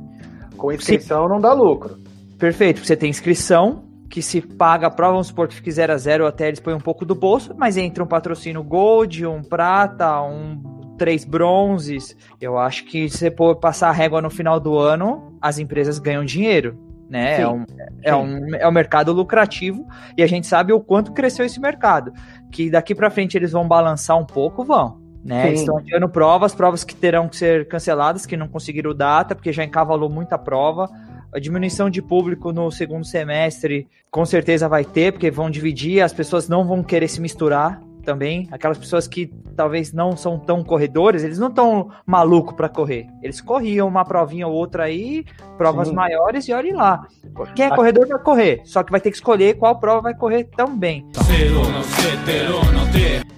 Com inscrição não dá lucro. Perfeito, você tem inscrição, que se paga a prova, vamos supor que fique 0 a 0 até eles põem um pouco do bolso, mas entra um patrocínio Gold, um prata, um três bronzes. Eu acho que se você pôr passar a régua no final do ano, as empresas ganham dinheiro. Né? Sim, É, um, é, um, é um mercado lucrativo e a gente sabe o quanto cresceu esse mercado. Que daqui para frente eles vão balançar um pouco, vão. Né? Sim. Eles estão adiando provas, provas que terão que ser canceladas, que não conseguiram data, porque já encavalou muita prova. A diminuição de público no segundo semestre com certeza vai ter, porque vão dividir, as pessoas não vão querer se misturar também. Aquelas pessoas que talvez não são tão corredores, eles não estão maluco para correr. Eles corriam uma provinha ou outra aí, provas Sim. maiores e olhem lá. Quem é corredor vai correr, só que vai ter que escolher qual prova vai correr também.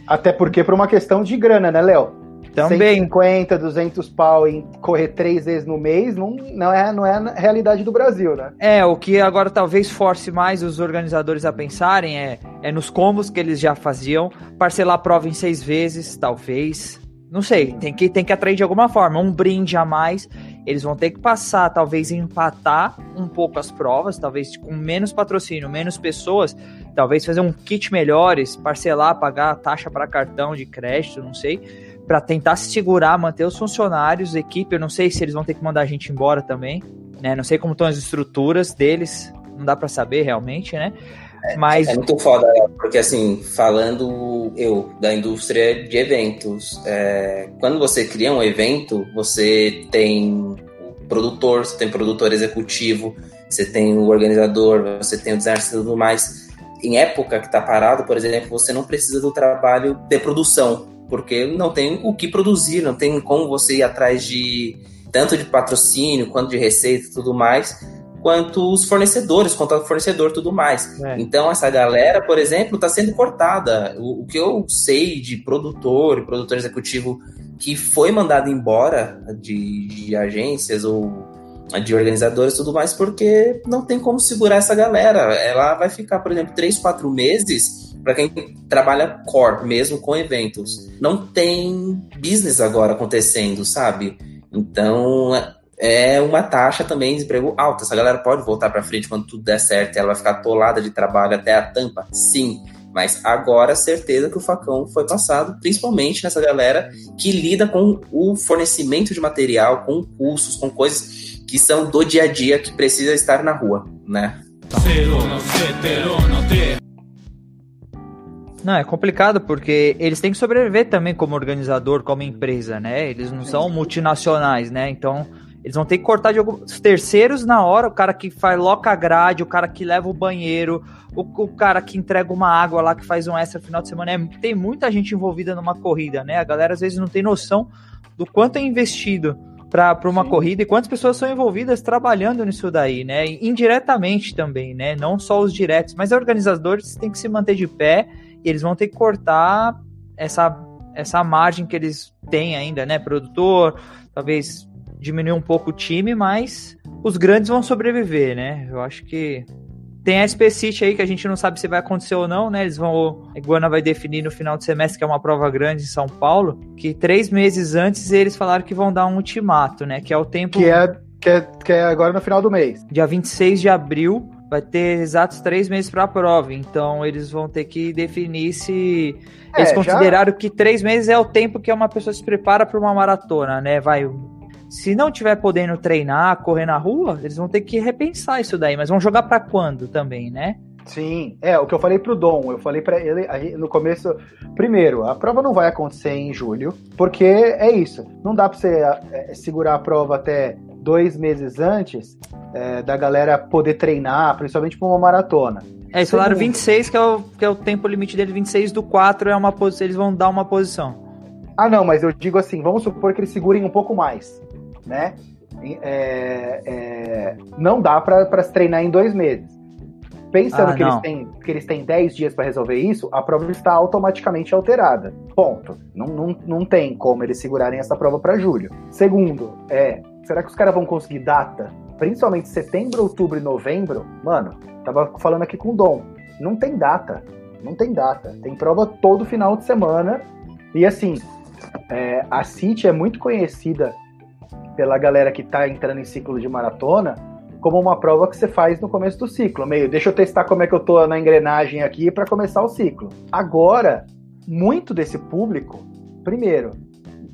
Até porque por uma questão de grana, né, Léo? Também. 150, 200 pau em correr três vezes no mês não, não, é, não é a realidade do Brasil, né? É, o que agora talvez force mais os organizadores a pensarem é, é nos combos que eles já faziam, parcelar a prova em seis vezes, talvez. Não sei, tem que, tem que atrair de alguma forma, um brinde a mais. Eles vão ter que passar, talvez empatar um pouco as provas, talvez com menos patrocínio, menos pessoas, Talvez fazer um kit melhores, parcelar, pagar a taxa para cartão de crédito, não sei, para tentar se segurar, manter os funcionários, equipe. Eu não sei se eles vão ter que mandar a gente embora também, né? Não sei como estão as estruturas deles, não dá para saber realmente, né? Mas É muito foda, né? porque assim, falando eu da indústria de eventos, é, quando você cria um evento, você tem o produtor, você tem produtor executivo, você tem o organizador, você tem o designer e tudo mais. Em época que tá parado, por exemplo, você não precisa do trabalho de produção, porque não tem o que produzir, não tem como você ir atrás de tanto de patrocínio quanto de receita e tudo mais, quanto os fornecedores, contato com fornecedor tudo mais. É. Então, essa galera, por exemplo, está sendo cortada. O, o que eu sei de produtor e produtor executivo que foi mandado embora de, de agências ou de organizadores e tudo mais, porque não tem como segurar essa galera. Ela vai ficar, por exemplo, três, quatro meses para quem trabalha core, mesmo com eventos. Não tem business agora acontecendo, sabe? Então, é uma taxa também de desemprego alta. Essa galera pode voltar para frente quando tudo der certo, ela vai ficar atolada de trabalho até a tampa? Sim. Mas agora, certeza que o facão foi passado, principalmente nessa galera que lida com o fornecimento de material, com cursos, com coisas que são do dia a dia que precisa estar na rua, né? Não, é complicado porque eles têm que sobreviver também como organizador, como empresa, né? Eles não são multinacionais, né? Então, eles vão ter que cortar de alguns terceiros na hora, o cara que faz loca a grade, o cara que leva o banheiro, o, o cara que entrega uma água lá, que faz um extra no final de semana. É, tem muita gente envolvida numa corrida, né? A galera às vezes não tem noção do quanto é investido para uma corrida e quantas pessoas são envolvidas trabalhando nisso daí, né? Indiretamente também, né? Não só os diretos, mas os organizadores têm que se manter de pé e eles vão ter que cortar essa, essa margem que eles têm ainda, né? Produtor, talvez diminuir um pouco o time, mas os grandes vão sobreviver, né? Eu acho que tem a SP City aí que a gente não sabe se vai acontecer ou não, né? Eles vão. A Iguana vai definir no final de semestre, que é uma prova grande em São Paulo, que três meses antes eles falaram que vão dar um ultimato, né? Que é o tempo. Que é, que, é, que é agora no final do mês. Dia 26 de abril vai ter exatos três meses para a prova. Então eles vão ter que definir se. É, eles já- consideraram que três meses é o tempo que uma pessoa se prepara para uma maratona, né? Vai. Se não tiver podendo treinar, correr na rua, eles vão ter que repensar isso daí. Mas vão jogar para quando também, né? Sim, é o que eu falei pro Dom. Eu falei pra ele aí no começo. Primeiro, a prova não vai acontecer em julho, porque é isso. Não dá pra você é, segurar a prova até dois meses antes é, da galera poder treinar, principalmente pra uma maratona. É, eles falaram Segundo. 26, que é, o, que é o tempo limite dele, 26 do 4 é uma posição. Eles vão dar uma posição. Ah, não, mas eu digo assim, vamos supor que eles segurem um pouco mais, né? É, é, não dá pra pra se treinar em dois meses. Pensando Ah, que, eles têm, que eles têm 10 dias pra resolver isso, a prova está automaticamente alterada. Ponto. Não, não, não tem como eles segurarem essa prova pra julho. Segundo, é, será que os caras vão conseguir data? Principalmente setembro, outubro e novembro? Mano, tava falando aqui com o Dom. Não tem data. Não tem data. Tem prova todo final de semana. E assim, é, a City é muito conhecida pela galera que tá entrando em ciclo de maratona como uma prova que você faz no começo do ciclo. Meio, deixa eu testar como é que eu tô na engrenagem aqui para começar o ciclo. Agora, muito desse público, primeiro,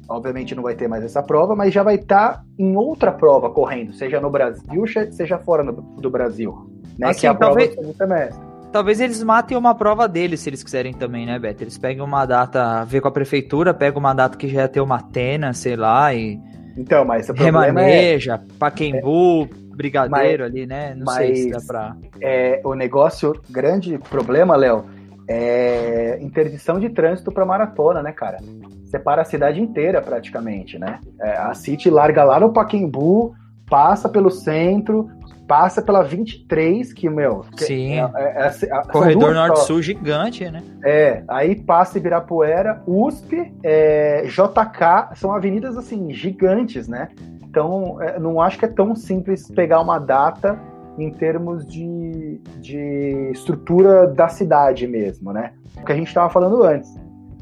obviamente não vai ter mais essa prova, mas já vai estar em outra prova correndo, seja no Brasil, seja fora do Brasil. Né, Assim, que é a prova talvez- do segundo semestre. Talvez eles matem uma prova deles, se eles quiserem também, né, Beto? Eles pegam uma data, vê com a prefeitura, pegam uma data que já ia ter uma Atena, sei lá, e Então, mas o problema é, remaneja, Paquembu, Brigadeiro ali, né? Não sei se dá mas- pra... é, o negócio, grande problema, Léo, é interdição de trânsito para maratona, né, cara? Separa a cidade inteira praticamente, né? É, a City larga lá no Paquembu, passa pelo centro, passa pela 23, que, meu... Sim. é- é- é- são Corredor. Norte-Sul gigante, né? É, aí passa Ibirapuera, USP, é, JK, são avenidas assim gigantes, né? Então, é, não acho que é tão simples pegar uma data em termos de, de estrutura da cidade mesmo, né? O que a gente estava falando antes.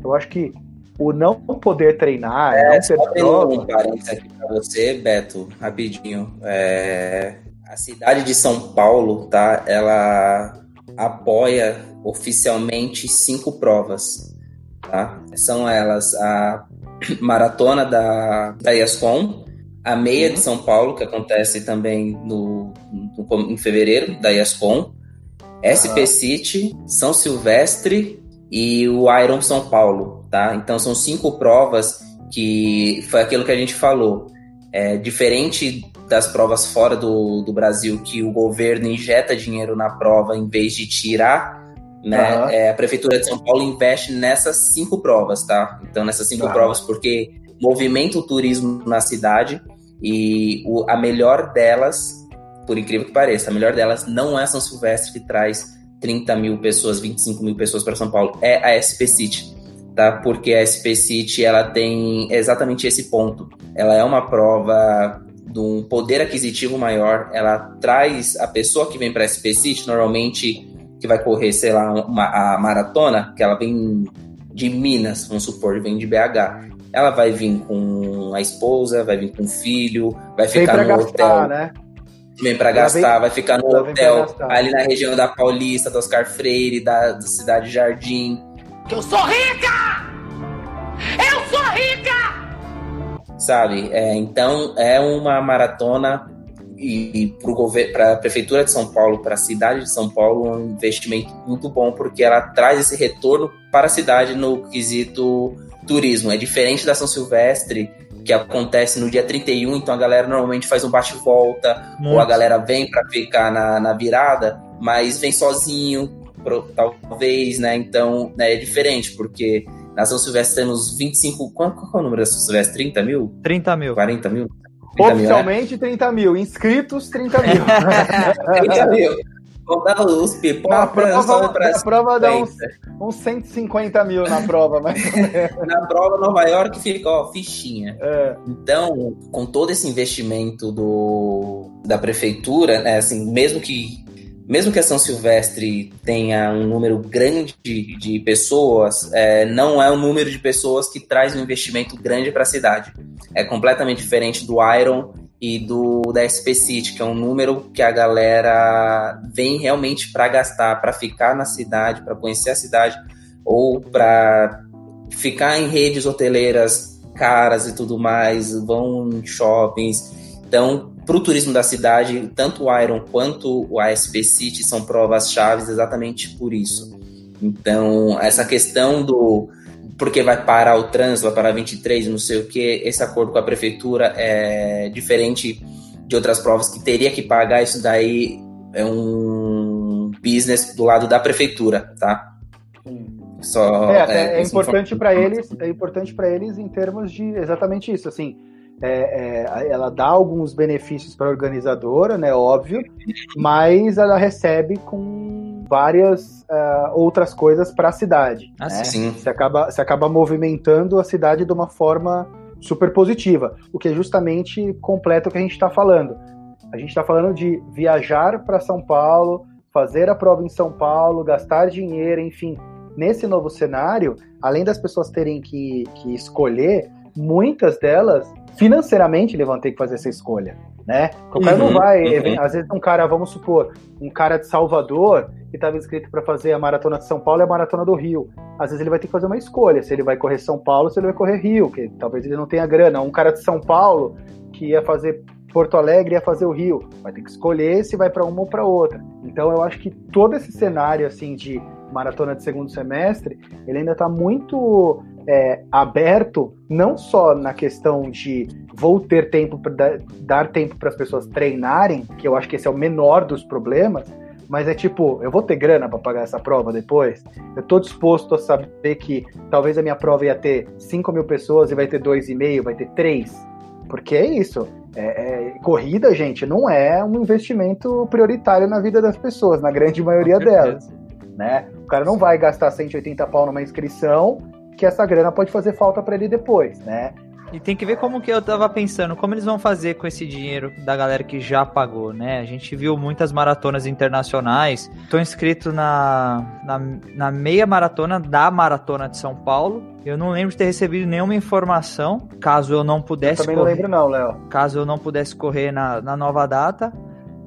Eu acho que o não poder treinar, não ter Só tem prova, um parênteses aqui pra você, Beto, rapidinho. É, a cidade de São Paulo, tá? Ela apoia oficialmente cinco provas. Tá? São elas a [clears throat] maratona da, da IASCOM, a meia de São Paulo, que acontece também no, no- em fevereiro, da IASCOM, SP City, São Silvestre e o Iron São Paulo, tá? Então são cinco provas que foi aquilo que a gente falou. É, diferente das provas fora do, do Brasil, que o governo injeta dinheiro na prova em vez de tirar, né? Aham. é, a Prefeitura de São Paulo investe nessas cinco provas, tá? Então, nessas cinco Aham. provas, porque movimenta o turismo na cidade e o- a melhor delas, por incrível que pareça, a melhor delas não é São Silvestre que traz 30 mil pessoas, 25 mil pessoas para São Paulo, é a SP City, tá? Porque a SP City ela tem exatamente esse ponto. Ela é uma prova de um poder aquisitivo maior. Ela traz a pessoa que vem para a SP City, normalmente que vai correr, sei lá, uma, a maratona, que ela vem de Minas, vamos supor, vem de BH. Ela vai vir com a esposa, vai vir com o filho, vai ficar no gastar, hotel. né? Vem pra Ela gastar, vem- vai ficar no hotel ali na região da Paulista, do Oscar Freire, da, da Cidade Jardim. Eu sou rica! Eu sou rica! sabe? É, então é uma maratona e, para a prefeitura de São Paulo, para a cidade de São Paulo, um investimento muito bom porque ela traz esse retorno para a cidade no quesito turismo. É diferente da São Silvestre que acontece no dia 31, então a galera normalmente faz um bate-volta ou a galera vem para ficar na, na virada, mas vem sozinho, talvez, né? Então né, é diferente, porque na São Silvestre temos 25. Qual, qual é o número da São Silvestre? 30 mil? 30 mil. 40 mil? 30 mil, né? Oficialmente 30 mil, inscritos 30 mil. [laughs] 30 mil. Vamos dar os Na pipocas prova, sobe pra na prova dá uns, 50. uns 150 mil na prova, [laughs] mas Na prova, Nova York fica, ó, fichinha. é, Então, com todo esse investimento do, da prefeitura, né, assim, mesmo que mesmo que a São Silvestre tenha um número grande de, pessoas, é, não é o número de pessoas que traz um investimento grande para a cidade. É completamente diferente do Iron e do da SP City, que é um número que a galera vem realmente para gastar, para ficar na cidade, para conhecer a cidade ou para ficar em redes hoteleiras caras e tudo mais, vão em shoppings. Então, para o turismo da cidade, tanto o Iron quanto o ASP City são provas chaves exatamente por isso. Então, essa questão do porque vai parar o trânsito, vai parar 23, não sei o que, esse acordo com a prefeitura é diferente de outras provas que teria que pagar isso daí é um business do lado da prefeitura, tá? Só É, é, essa importante para eles, é importante para eles em termos de exatamente isso, assim, é, é, ela dá alguns benefícios para a organizadora, né, óbvio, mas ela recebe com várias ah, outras coisas para a cidade. Ah, né? Sim. Você acaba, você acaba movimentando a cidade de uma forma super positiva, o que é justamente completa o que a gente está falando. A gente está falando de viajar para São Paulo, fazer a prova em São Paulo, gastar dinheiro, enfim. Nesse novo cenário, além das pessoas terem que, que escolher, muitas delas financeiramente eles vão ter que fazer essa escolha, né? O cara não Uhum, vai, uhum. às vezes um cara, vamos supor, um cara de Salvador que estava inscrito para fazer a maratona de São Paulo e a maratona do Rio. Às vezes ele vai ter que fazer uma escolha, se ele vai correr São Paulo, ou se ele vai correr Rio, que talvez ele não tenha grana. Um cara de São Paulo que ia fazer Porto Alegre ia fazer o Rio, vai ter que escolher se vai para uma ou para outra. Então eu acho que todo esse cenário assim de maratona de segundo semestre, ele ainda está muito é, aberto, não só na questão de vou ter tempo para dar, tempo para as pessoas treinarem, que eu acho que esse é o menor dos problemas, mas é tipo, eu vou ter grana para pagar essa prova depois? Eu tô disposto a saber que talvez a minha prova ia ter 5 mil pessoas e vai ter 2,5, vai ter 3. Porque é isso. É, é, corrida, gente, não é um investimento prioritário na vida das pessoas, na grande maioria delas. Né? O cara não vai gastar 180 pau numa inscrição, que essa grana pode fazer falta para ele depois, né? E tem que ver como que eu tava pensando, como eles vão fazer com esse dinheiro da galera que já pagou, né? A gente viu muitas maratonas internacionais. Tô inscrito na, na, na meia maratona da Maratona de São Paulo. Eu não lembro de ter recebido nenhuma informação, caso eu não pudesse Também não correr, lembro não, Léo. caso eu não pudesse correr na, na nova data.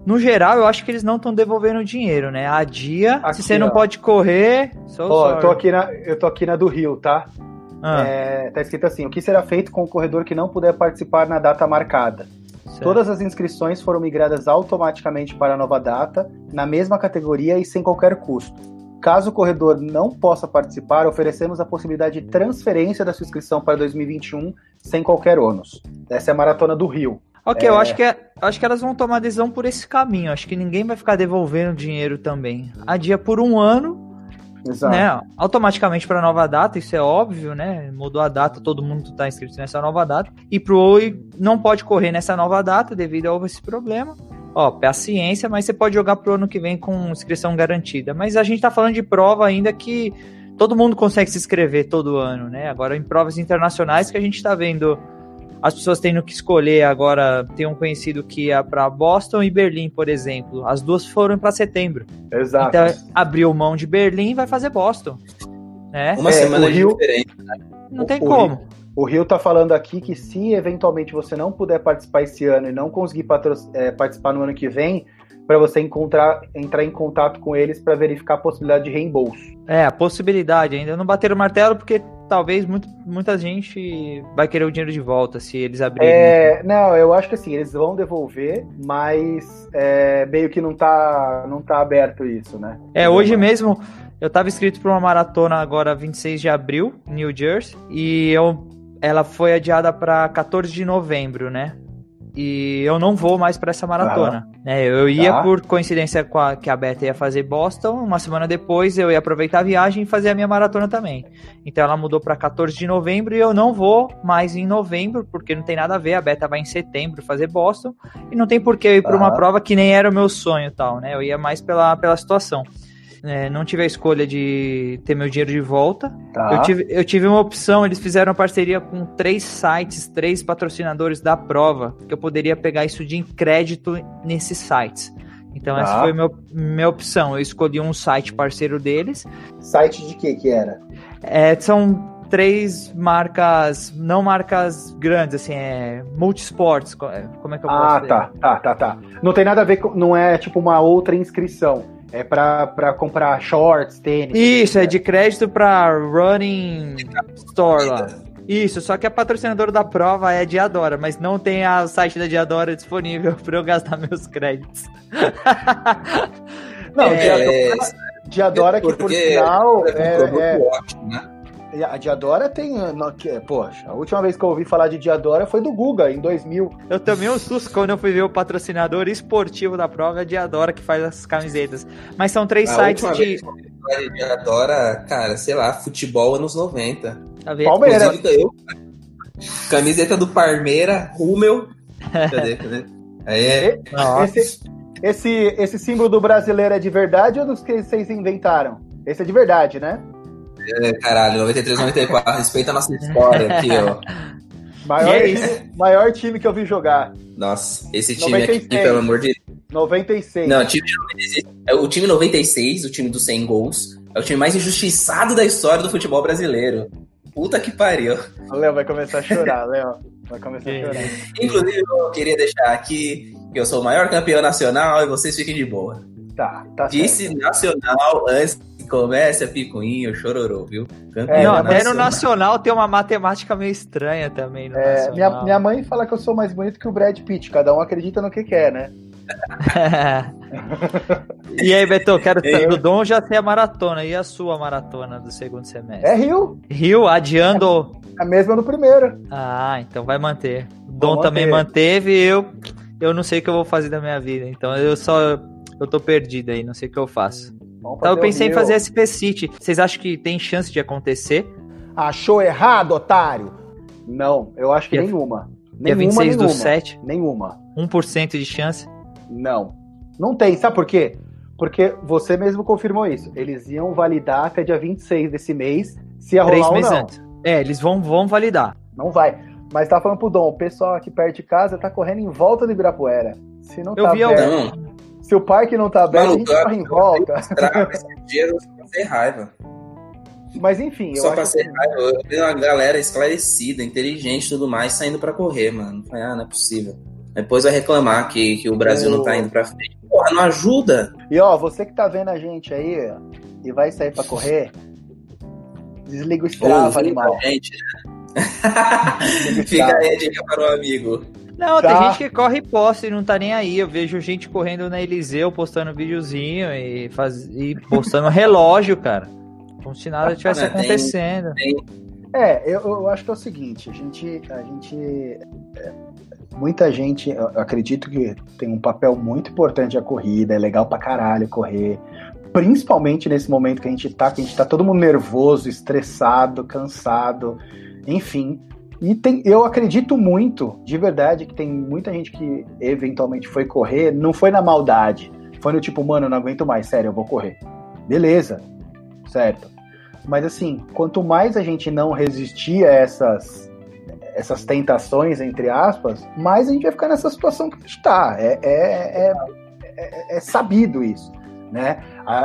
No geral, eu acho que eles não estão devolvendo o dinheiro, né? A dia, Aqui, se você não ó. pode correr, so Ó, eu tô aqui na, eu tô aqui na do Rio, tá? Ah, É, tá escrito assim: o que será feito com o corredor que não puder participar na data marcada? certo. Todas as inscrições foram migradas automaticamente para a nova data, na mesma categoria e sem qualquer custo. Caso o corredor não possa participar, oferecemos a possibilidade de transferência da sua inscrição para 2021 sem qualquer ônus. Essa é a maratona do Rio. Ok, eu É. acho que, é- acho que elas vão tomar decisão por esse caminho. Acho que ninguém vai ficar devolvendo dinheiro também. Adia por um ano, Exato. né? Automaticamente para nova data, isso é óbvio, né? Mudou a data, todo mundo está inscrito nessa nova data. E pro Oi não pode correr nessa nova data devido a esse problema. Ó, paciência, mas você pode jogar pro ano que vem com inscrição garantida. Mas a gente tá falando de prova ainda que todo mundo consegue se inscrever todo ano, né? Agora em provas internacionais que a gente tá vendo as pessoas tendo que escolher agora, tem um conhecido que ia para Boston e Berlim, por exemplo. As duas foram para setembro. Exato. Então, abriu mão de Berlim e vai fazer Boston. Né? Uma É, semana o Rio- diferença. Não tem o como. O Rio tá falando aqui que se eventualmente você não puder participar esse ano e não conseguir patro- é, participar no ano que vem, para você encontrar, entrar em contato com eles para verificar a possibilidade de reembolso. É, a possibilidade. Ainda não bateram o martelo porque talvez muito, muita gente vai querer o dinheiro de volta se eles abrirem. É, não, eu acho que assim, eles vão devolver, mas é, meio que não tá, não tá aberto isso, né? É, hoje mesmo eu tava inscrito para uma maratona agora 26 de abril, New Jersey, e eu, ela foi adiada para 14 de novembro, né? E eu não vou mais para essa maratona. né? eu ia Tá. por coincidência com a, que a Beta ia fazer Boston, uma semana depois eu ia aproveitar a viagem e fazer a minha maratona também. Então ela mudou para 14 de novembro e eu não vou mais em novembro, porque não tem nada a ver, a Beta vai em setembro fazer Boston, e não tem por que eu ir para uma Aham. prova que nem era o meu sonho e tal, né? Eu ia mais pela, pela situação. É, não tive a escolha de ter meu dinheiro de volta. Tá. Eu, tive, eu tive uma opção, eles fizeram uma parceria com três sites, três patrocinadores da prova, que eu poderia pegar isso de crédito nesses sites. Então Tá. essa foi a meu, minha opção. Eu escolhi um site parceiro deles. Site de que que era? É, são três marcas, não marcas grandes, assim, é multisports. é, Como é que eu posso Ah, dizer? tá, tá, tá, tá. Não tem nada a ver com. Não é tipo uma outra inscrição. É pra, pra comprar shorts, tênis. Isso, é de crédito pra Running Store lá. Isso, só que a patrocinadora da prova é a Diadora, mas não tem a- o site da Diadora disponível [laughs] pra eu gastar meus créditos. Não, É, Diadora, Diadora que por sinal. é um É, produto é- ótimo, né? A Diadora tem. no- que- Poxa, a última vez que eu ouvi falar de Diadora foi do Guga, em 2000. Eu tomei um susto quando eu fui ver o patrocinador esportivo da prova, é a Diadora que faz as camisetas. Mas são três A sites de. vez que eu ouvi falar de Diadora, cara, sei lá, futebol anos 90. Tá vendo? Palmeiras. Eu, camiseta do Parmeira, Rummel. Cadê, cadê? Aí é. Esse, esse, esse símbolo do brasileiro é de verdade ou dos que vocês inventaram? Esse é de verdade, né? É, caralho, 93, 94. Respeita a nossa história aqui, ó. [laughs] Maior, é time, maior time que eu vi jogar. Nossa, esse time aqui, 96. pelo amor de 96. Não, o time 96. É o time 96, o time dos 100 gols. É o time mais injustiçado da história do futebol brasileiro. Puta que pariu. O Léo vai começar a chorar, Léo. Vai começar a chorar. Inclusive, eu queria deixar aqui que eu sou o maior campeão nacional e vocês fiquem de boa. Tá, tá certo. Disse nacional antes comece a picuinha, chororô, viu? Campeão É, não, até no Nacional tem uma matemática meio estranha também. No É, minha, minha mãe fala que eu sou mais bonito que o Brad Pitt. Cada um acredita no que quer, né? [laughs] e aí, Beto, quero [laughs] É. do Dom já sei a maratona. E a sua maratona do segundo semestre? É Rio. Rio adiando. A mesma no primeiro. Ah, então vai manter. O Dom Vou também manter. manteve e eu, eu não sei o que eu vou fazer da minha vida. Então eu só. Eu tô perdido aí, não sei o que eu faço. Então eu pensei em fazer SP City. Vocês acham que tem chance de acontecer? Achou errado, otário? Não, eu acho que Dia- nenhuma. Dia Nenhuma, 26 do nenhuma. 7, Nenhuma. 1% de chance. Não. Não tem, sabe por quê? Porque você mesmo confirmou isso. Eles iam validar até dia 26 desse mês se ia Três rolar ou meses não. antes. É, eles vão, vão validar. Não vai. Mas tá falando pro Dom, o pessoal aqui perto de casa tá correndo em volta do Ibirapuera. Se não Eu tá vi aberto, Então, se o parque não tá aberto, a gente Maluco, corre em volta. esse dia eu passei raiva. Mas enfim, eu Só passei que raiva. Eu vi uma galera esclarecida, inteligente e tudo mais saindo pra correr, mano. Falei, ah, não é possível. Depois vai reclamar que, que o Brasil não tá indo pra frente. Porra, não ajuda. E ó, você que tá vendo a gente aí e vai sair pra correr, desliga o Strava, Ouvindo animal. gente, né? [laughs] Fica aí a dica para o amigo. Não, Tá. tem gente que corre e posta e não tá nem aí. Eu vejo gente correndo na Eliseu, postando videozinho e, faz... e postando [laughs] relógio, cara. Como se nada tivesse Ah, tem- acontecendo. É, eu, eu acho que é o seguinte, a gente. A gente é, muita gente, eu acredito que tem um papel muito importante a corrida, é legal pra caralho correr. Principalmente nesse momento que a gente tá, que a gente tá todo mundo nervoso, estressado, cansado, enfim. E tem, eu acredito muito, de verdade, que tem muita gente que eventualmente foi correr, não foi na maldade. Foi no tipo, mano, eu não aguento mais, sério, eu vou correr. Beleza, certo. Mas assim, quanto mais a gente não resistir a essas, essas tentações, entre aspas, mais a gente vai ficar nessa situação que a gente tá. É, é, é, é- é sabido isso, né?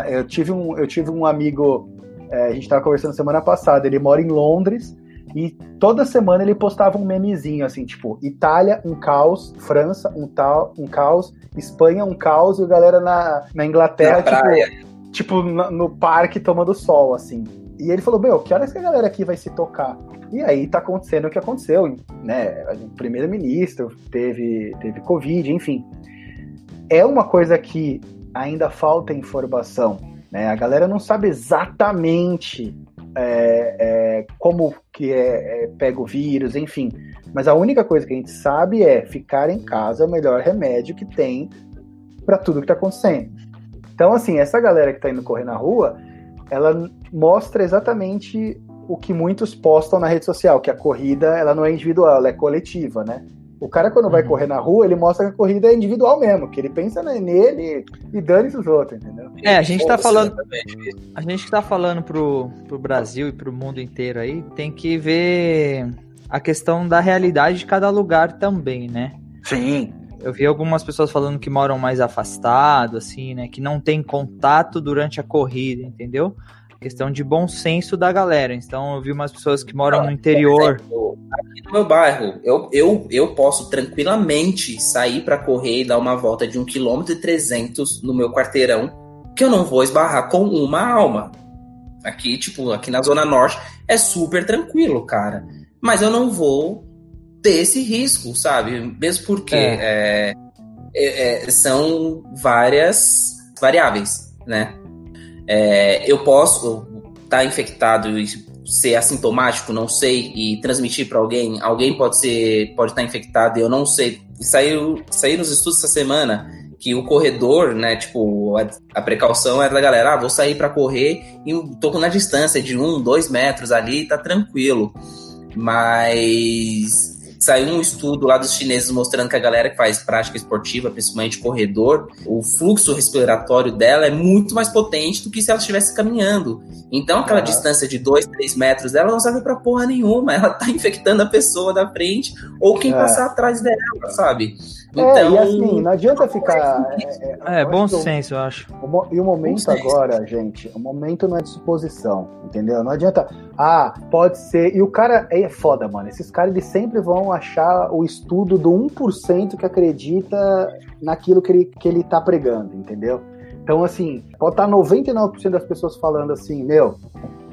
Eu tive um, eu tive um amigo, é, a gente estava conversando semana passada, ele mora em Londres e toda semana ele postava um memezinho assim, tipo, Itália, um caos, França, um, tal, um caos, Espanha, um caos, e a galera na, na Inglaterra, Na tipo, tipo no, no parque tomando sol, assim. E ele falou, meu, que horas que a galera aqui vai se tocar? E aí tá acontecendo o que aconteceu, né? O primeiro-ministro teve, teve Covid, enfim. É uma coisa que ainda falta informação, né? A galera não sabe exatamente é, é, como que é, é, pega o vírus, enfim. Mas a única coisa que a gente sabe é ficar em casa é o melhor remédio que tem para tudo que tá acontecendo. Então, assim, essa galera que tá indo correr na rua, ela mostra exatamente o que muitos postam na rede social, que a corrida ela não é individual, ela é coletiva, né? O cara, quando vai Uhum. correr na rua, ele mostra que a corrida é individual mesmo, que ele pensa ne- nele e dane-se os outros, entendeu? É, a gente tá falando- exatamente. A gente que tá falando pro, pro Brasil e pro mundo inteiro aí, tem que ver a questão da realidade de cada lugar também, né? Sim. Eu vi algumas pessoas falando que moram mais afastado, assim, né? Que não tem contato durante a corrida, entendeu? Questão de bom senso da galera. Então eu vi umas pessoas que moram no interior. Exemplo, aqui no meu bairro, eu, eu, eu posso tranquilamente sair pra correr e dar uma volta de 1 km e 300 no meu quarteirão, que eu não vou esbarrar com uma alma. Aqui, tipo, aqui na Zona Norte é super tranquilo, cara. Mas eu não vou ter esse risco, sabe? Mesmo porque é, é, é, são várias variáveis, né? É, eu posso estar infectado e ser assintomático, não sei, e transmitir para alguém. Alguém pode ser, pode estar infectado e eu não sei. Saiu, saiu nos estudos essa semana que o corredor, né, tipo, a, a precaução é da galera, ah, vou sair para correr e tô na distância de um, dois metros ali, tá tranquilo. Mas saiu um estudo lá dos chineses mostrando que a galera que faz prática esportiva, principalmente corredor, o fluxo respiratório dela é muito mais potente do que se ela estivesse caminhando. Então, aquela distância de 2, 3 metros dela não serve pra porra nenhuma. [laughs] Ela tá infectando a pessoa da frente ou quem É. passar atrás dela, sabe? É, e assim, não adianta ficar. É, eu bom acho que o- senso, eu acho. O E o momento agora, gente, o momento não é de suposição, entendeu? Não adianta, ah, pode ser. E o cara é foda, mano. Esses caras eles sempre vão achar o estudo do 1% que acredita naquilo que ele, que ele tá pregando, entendeu? Então, assim, pode estar 99% das pessoas falando assim, meu,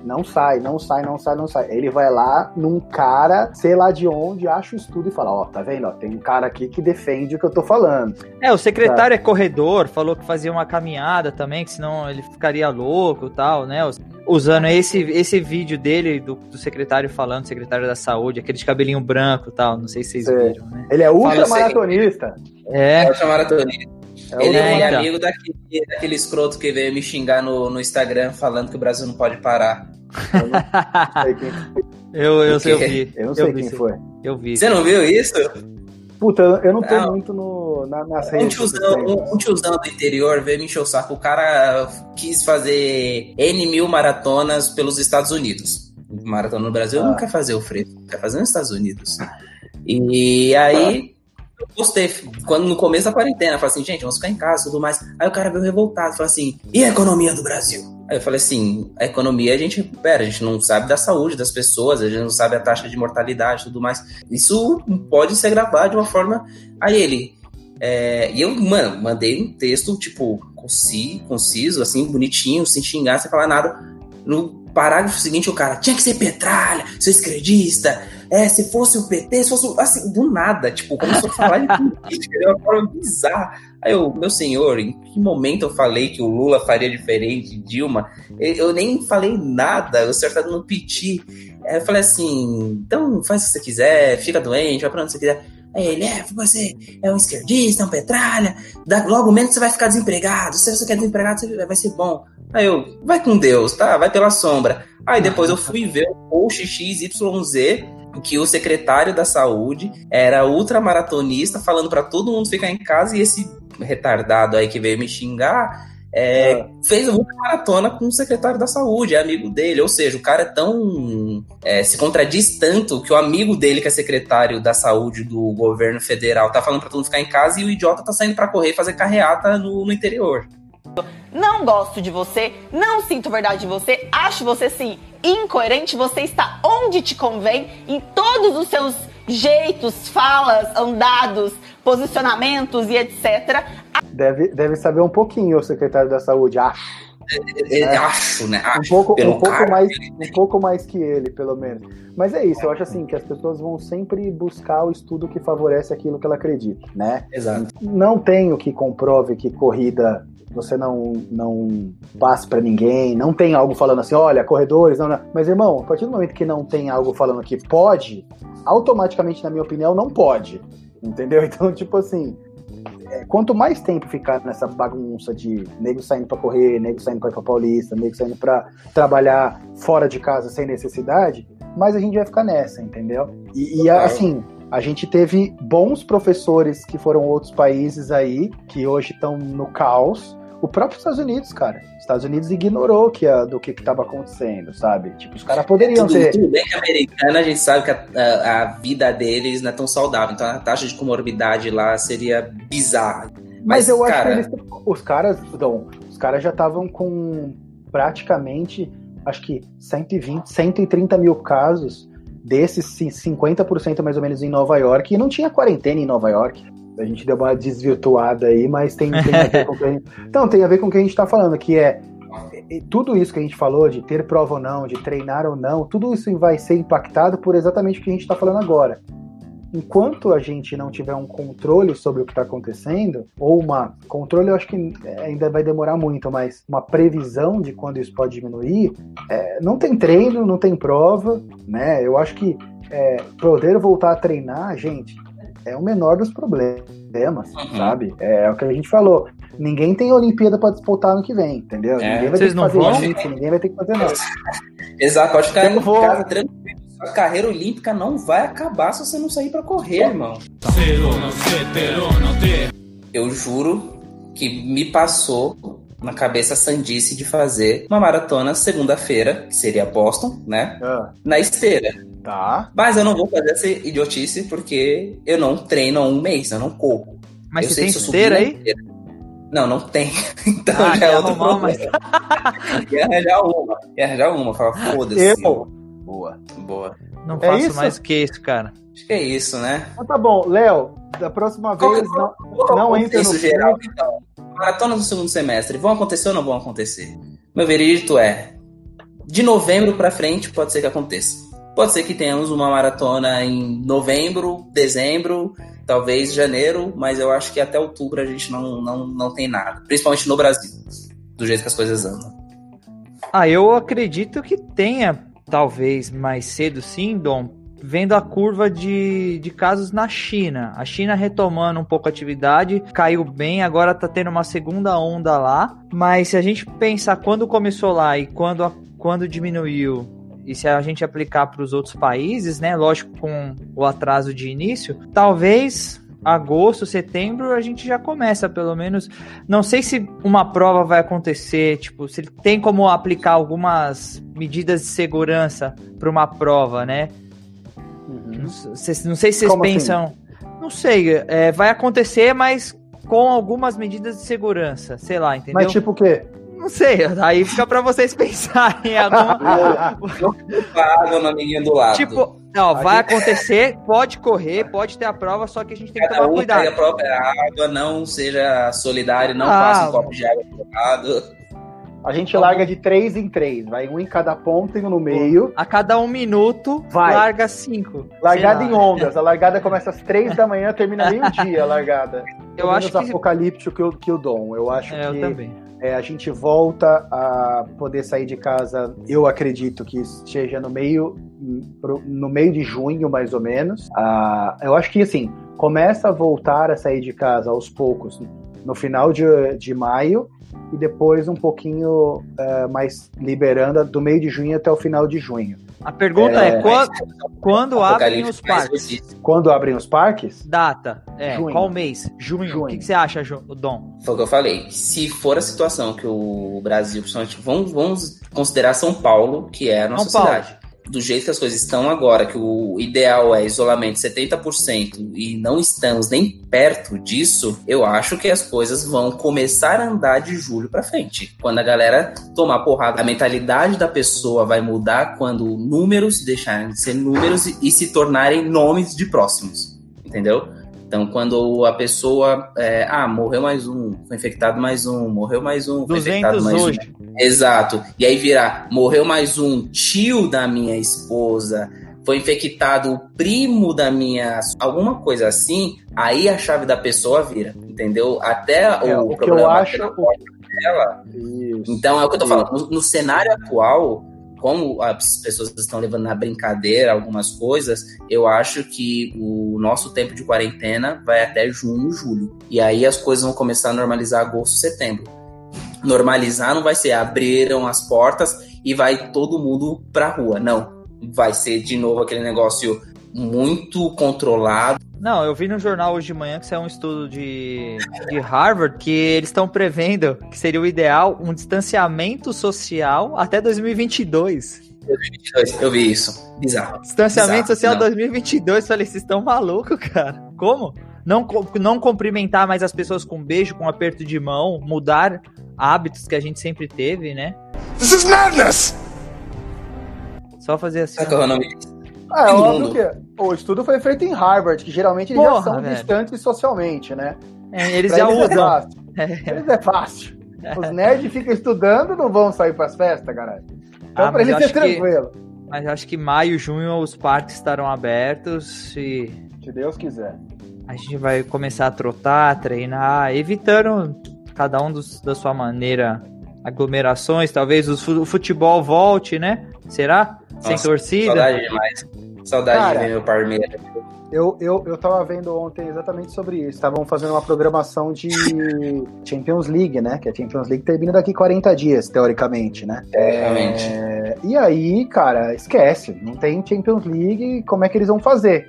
não sai, não sai, não sai, não sai. Ele vai lá num cara, sei lá de onde, acha o estudo e fala, ó, tá vendo? Ó, tem um cara aqui que defende o que eu tô falando. É, o secretário é corredor, falou que fazia uma caminhada também, que senão ele ficaria louco e tal, né? Usando esse, esse vídeo dele, do, do secretário falando, secretário da saúde, aquele de cabelinho branco e tal, não sei se vocês viram, né? Ele é ultramaratonista. É, É o maratonista. É Ele É, então. amigo daquele, daquele escroto que veio me xingar no, no Instagram falando que o Brasil não pode parar. Eu não sei quem eu, eu, quê? eu vi. Eu não sei vi, quem sim. foi. Eu vi. Você não viu isso? Puta, eu não tô Não. muito no, na, nas Um redes tiozão, um, um tiozão do interior veio me encher o saco. O cara quis fazer N mil maratonas pelos Estados Unidos. Maratona no Brasil Ah. não quer fazer o fresco, quer fazer nos Estados Unidos. E aí eu postei, quando no começo da quarentena, falei assim, gente, vamos ficar em casa e tudo mais. Aí o cara veio revoltado, falou assim, e a economia do Brasil? Aí Aí eu falei assim, a economia a gente recupera, a gente não sabe da saúde das pessoas, a gente não sabe a taxa de mortalidade e tudo mais. Isso pode ser gravado de uma forma. Aí ele. é, e eu, mano, mandei um texto, tipo, conciso, conciso assim, bonitinho, sem xingar, sem falar nada. No parágrafo seguinte, o cara tinha que ser Petralha, seu esquerdista. É, se fosse o PT, se fosse assim, do nada, tipo, começou a falar de política de uma forma bizarra. Aí eu, meu senhor, em que momento eu falei que o Lula faria diferente, Dilma? Eu, eu nem falei nada, o senhor tá dando piti. Aí eu falei assim, então faz o que você quiser, fica doente, vai pra onde você quiser. Aí ele, é, você é um esquerdista, é um petralha, dá- logo menos você vai ficar desempregado, se você quer desempregado, você- vai ser bom. Aí eu, vai com Deus, tá? Vai pela sombra. Aí depois eu fui ver o post XYZ que o secretário da saúde era ultramaratonista falando pra todo mundo ficar em casa e esse retardado aí que veio me xingar é, Ah. fez uma maratona com o secretário da saúde, é amigo dele. Ou seja, o cara é tão. é, se contradiz tanto que o amigo dele, que é secretário da saúde do governo federal, tá falando pra todo mundo ficar em casa e o idiota tá saindo pra correr e fazer carreata no, no interior. Não gosto de você, não sinto verdade em você, acho você sim incoerente, você está onde te convém, em todos os seus jeitos, falas, andados, posicionamentos e etc. Deve, deve saber um pouquinho o secretário da saúde, acho. É, Acho, né? Um Acho. pouco, pelo um, pouco cara. mais, um pouco mais que ele, pelo menos. Mas é isso, eu acho assim que as pessoas vão sempre buscar o estudo que favorece aquilo que ela acredita, né? Exato. Não tem o que comprove que corrida você não, não passe pra ninguém, não tem algo falando assim, olha, corredores, não, não. Mas, irmão, a partir do momento que não tem algo falando que pode, automaticamente, na minha opinião, não pode. Entendeu? [laughs] Então, tipo assim, é, quanto mais tempo ficar nessa bagunça de nego saindo pra correr, nego saindo pra ir pra Paulista, nego saindo pra trabalhar fora de casa sem necessidade, mais a gente vai ficar nessa, entendeu? E, e, assim, a gente teve bons professores que foram outros países aí, que hoje estão no caos. O próprio Estados Unidos, cara. Estados Unidos ignorou que a- do que estava acontecendo, sabe? Tipo, os caras poderiam Tudo, ter. tudo bem que a americana, a gente sabe que a, a- a vida deles não é tão saudável, então a taxa de comorbidade lá seria bizarra. Mas, Mas, eu cara, acho que eles, os caras, Dom, os caras já estavam com praticamente, acho que 120, 130 mil casos desses ci- 50% mais ou menos em Nova York e não tinha quarentena em Nova York. A gente deu uma desvirtuada aí, mas tem, tem a ver com o que a gente, [laughs] então tem a ver com o que a gente está falando, que é tudo isso que a gente falou de ter prova ou não, de treinar ou não, tudo isso vai ser impactado por exatamente o que a gente está falando agora enquanto a gente não tiver um controle sobre o que está acontecendo, ou uma controle, eu acho que ainda vai demorar muito, mas uma previsão de quando isso pode diminuir, é, não tem treino, não tem prova, né? Eu acho que é, poder voltar a treinar, gente, é o menor dos problemas, Uhum. sabe? É, o que a gente falou. Ninguém tem Olimpíada para disputar ano que vem, entendeu? É. Ninguém vai ter que fazer vão? jiu-jitsu, ninguém vai ter que fazer nada. [laughs] Exato, pode ficar em vou. casa tranquilo. Sua carreira olímpica não vai acabar se você não sair pra correr, irmão. Eu juro que me passou na cabeça a sandice de fazer uma maratona segunda-feira, que seria Boston, né? Ah, Na esteira. tá. Mas eu não vou fazer essa idiotice porque eu não treino há um mês, eu não corro. Mas eu você sei tem esteira aí? esteira- Não, não tem. [laughs] Então Ah, já é outro arrumar problema. Ia arranjar uma. Ia arranjar uma. Falar, foda-se. Eu? Boa. Boa. Não É faço isso? mais que isso, cara. Acho que é isso, né? Então tá bom, Léo, da próxima Qual vez não, Qual que é o não entra no geral, então. Maratonas do segundo semestre, vão acontecer ou não vão acontecer? Meu veredito é, de novembro pra frente pode ser que aconteça. Pode ser que tenhamos uma maratona em novembro, dezembro, talvez janeiro, mas eu acho que até outubro a gente não, não, não tem nada. Principalmente no Brasil, do jeito que as coisas andam. Ah, eu acredito que tenha, talvez mais cedo sim, Dom, vendo a curva de, de casos na China. A China retomando um pouco a atividade, caiu bem, agora tá tendo uma segunda onda lá. Mas se a gente pensar quando começou lá e quando, quando diminuiu, e se a gente aplicar para os outros países, né? Lógico, com o atraso de início, talvez agosto, setembro a gente já começa, pelo menos. Não sei se uma prova vai acontecer, tipo, se tem como aplicar algumas medidas de segurança para uma prova, né? Não, se- não sei se vocês Como assim? pensam. Não sei, é, vai acontecer, mas com algumas medidas de segurança, sei lá, entendeu? Mas tipo o quê? Não sei, aí fica pra vocês [laughs] pensarem. Alguma... Água no amiguinho do lado. tipo, não, vai acontecer, pode correr, pode ter a prova, só que a gente tem que tomar pega a cuidado. própria água, não seja solidário, não Ah, faça um copo de água pro lado. A gente larga de três em três, vai um em cada ponta e um no meio. A cada um minuto, Vai. larga cinco. Largada em ondas. A largada começa às três da manhã, termina meio-dia a largada. [laughs] Eu Pelo acho menos que. apocalíptico que o, que o Dom. Eu acho É, eu que também. é, a gente volta a poder sair de casa, eu acredito que seja no meio, no meio de junho, mais ou menos. Ah, eu acho que assim, começa a voltar a sair de casa aos poucos no final de, de maio e depois um pouquinho eh, mais liberando do meio de junho até o final de junho. A pergunta é, É, quan- quando abrem os parques? Quando abrem os parques, Data. É, Junho. qual mês? Junho. Junho. O que, que você acha, Dom? Foi o que eu falei. Se for a situação que o Brasil, principalmente, vamos, vamos considerar São Paulo, que é a nossa São Paulo. cidade. Do jeito que as coisas estão agora, que o ideal é isolamento 70% e não estamos nem perto disso, eu acho que as coisas vão começar a andar de julho pra frente. Quando a galera tomar porrada, a mentalidade da pessoa vai mudar quando números deixarem de ser números e se tornarem nomes de próximos. Entendeu? Então, quando a pessoa. é, ah, morreu mais um, foi infectado mais um, morreu mais um, foi infectado 200 mais hoje. um. Exato. E aí virar, morreu mais um tio da minha esposa, foi infectado o primo da minha. alguma coisa assim, aí a chave da pessoa vira, entendeu? Até É, o, o que eu problema acho- dela. isso. Então é o que eu tô Isso. falando. No, no cenário atual, como as pessoas estão levando na brincadeira algumas coisas, eu acho que o nosso tempo de quarentena vai até junho, julho. E aí as coisas vão começar a normalizar agosto, setembro. Normalizar não vai ser abriram as portas e vai todo mundo pra rua. Não. Vai ser de novo aquele negócio muito controlado. Não, eu vi no jornal hoje de manhã que isso é um estudo de, de Harvard que eles estão prevendo que seria o ideal um distanciamento social até 2022. Eu vi isso. Bizarro. Distanciamento Exato, social não. 2022. Falei, vocês estão malucos, cara? Como? Não, não cumprimentar mais as pessoas com beijo, com aperto de mão, mudar hábitos que a gente sempre teve, né? This is madness! Só fazer assim. Sabe qual é o nome disso? Ah, é óbvio mundo. que o estudo foi feito em Harvard, que geralmente eles já Porra, são velho. distantes socialmente, né? É, eles Pra já eles é usam. fácil. Eles é fácil. Os [laughs] nerds ficam estudando não vão sair pras festas, caralho. Então Ah, pra mas eles é acho que- tranquilo. Mas acho que maio, junho os parques estarão abertos e Se Deus quiser. a gente vai começar a trotar, treinar, evitando cada um dos- da sua maneira aglomerações, talvez o futebol volte, né? Será? Sem Nossa, torcida? Saudade demais. Saudade Cara, de ver meu Palmeiras. Eu, eu, eu tava vendo ontem exatamente sobre isso. Estavam fazendo uma programação de Champions League, né? Que a Champions League termina daqui 40 dias, teoricamente, né? Realmente. É, E aí, cara, esquece. Não tem Champions League, como é que eles vão fazer,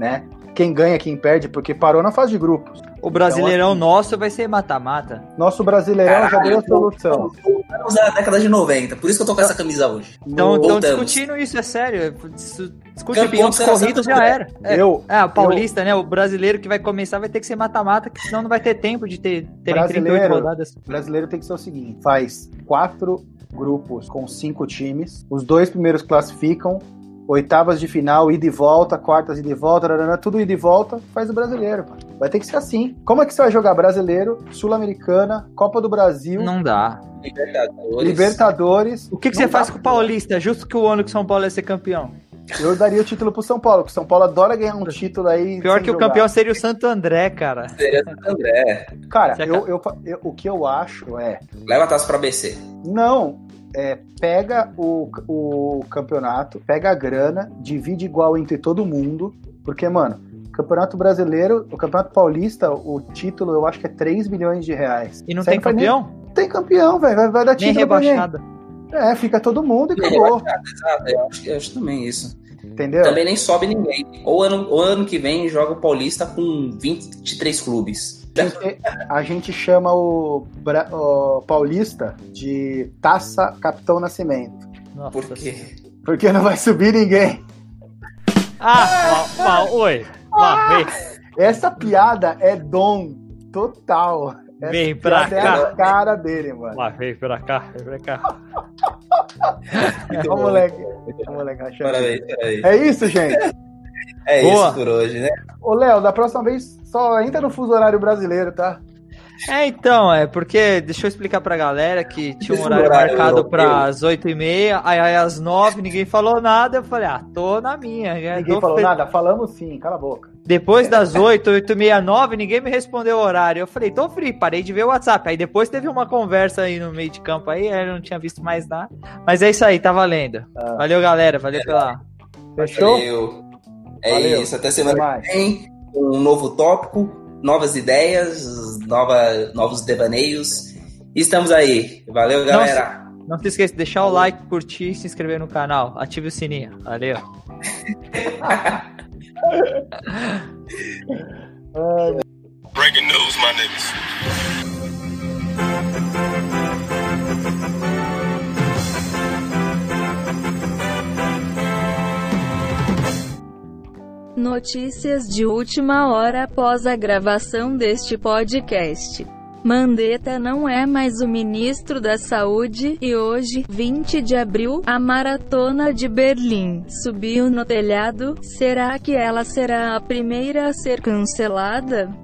né? Quem ganha, quem perde, porque parou na fase de grupos. O brasileirão assim- nosso vai ser mata-mata. Nosso brasileirão já deu a solução. Estamos na década de 90, por isso que eu tô com essa camisa hoje. Então, estão Voltamos. discutindo isso, é sério. Dis- Discute pontos corridos, já era. É, Eu, é, o paulista, né? O brasileiro que vai começar vai ter que ser mata-mata, que senão não vai ter tempo de ter, terem 38 Brasileiro. rodadas. brasileiro tem que ser o seguinte: faz quatro grupos com cinco times, os dois primeiros classificam, oitavas de final, ida e volta, quartas ida e volta, tarará, tudo ida e volta, faz o brasileiro. pô. Vai ter que ser assim. Como é que você vai jogar brasileiro, Sul-Americana, Copa do Brasil, Não dá. Libertadores. Libertadores? O que, que você faz com o. Paulista? Justo que o ano que o São Paulo ia ser campeão. Eu daria o título pro São Paulo, porque o São Paulo adora ganhar um título aí. Pior sem que o jogar. campeão seria o Santo André, cara. Seria Santo André. Cara, eu, eu- eu- o que eu acho é. Leva a taça pra BC. Não, é, pega o, o campeonato, pega a grana, divide igual entre todo mundo, porque, mano, Campeonato Brasileiro, o Campeonato Paulista, o título eu acho que é 3 milhões de reais. E não tem faz nem- campeão? Tem campeão, velho, vai, vai dar Nem título ninguém. rebaixada. É, fica todo mundo e Nem acabou, Exato, eu acho, eu acho também isso. entendeu? Também nem sobe ninguém. Ou ano, ou ano que vem joga o Paulista com 23 clubes. A gente, a gente chama o, Bra- o Paulista de Taça Capitão Nascimento, Nossa. Por quê? porque não vai subir ninguém. Ah, ó, ó, oi. Vem. Essa piada é dom total. Vem pra Essa é cá. a cara dele, mano. Lá, vem pra cá, vem pra cá. Muito Ó, bom. moleque. Ó, moleque achando. Parabéns, parabéns. É isso, gente. É Boa. isso por hoje, né? Ô, Léo, da próxima vez só entra no fuso horário brasileiro, tá? É, então, é porque, deixa eu explicar pra galera que tinha um horário horário marcado europeu. para as 8h30, aí, aí às 9 ninguém falou nada, eu falei, ah, tô na minha. né? Ninguém falou fe- nada? Falamos sim, cala a boca. Depois das 8, 8 e meia, 9, ninguém me respondeu o horário. Eu falei, tô free, parei de ver o WhatsApp. Aí depois teve uma conversa aí no meio de campo aí, aí eu não tinha visto mais nada. Mas é isso aí, tá valendo. Ah. Valeu, galera, valeu pela... Fechou? Valeu. É Valeu. isso. Até semana que vem. Um novo tópico, novas ideias, nova, novos devaneios. Estamos aí. Valeu, galera. Não se esqueça de deixar o like, curtir e se inscrever no canal. Ative o sininho. Valeu. Breaking news, my niggas. Notícias de última hora após a gravação deste podcast. Mandetta não é mais o ministro da Saúde e hoje, 20 de abril, a maratona de Berlim subiu no telhado. Será que ela será a primeira a ser cancelada?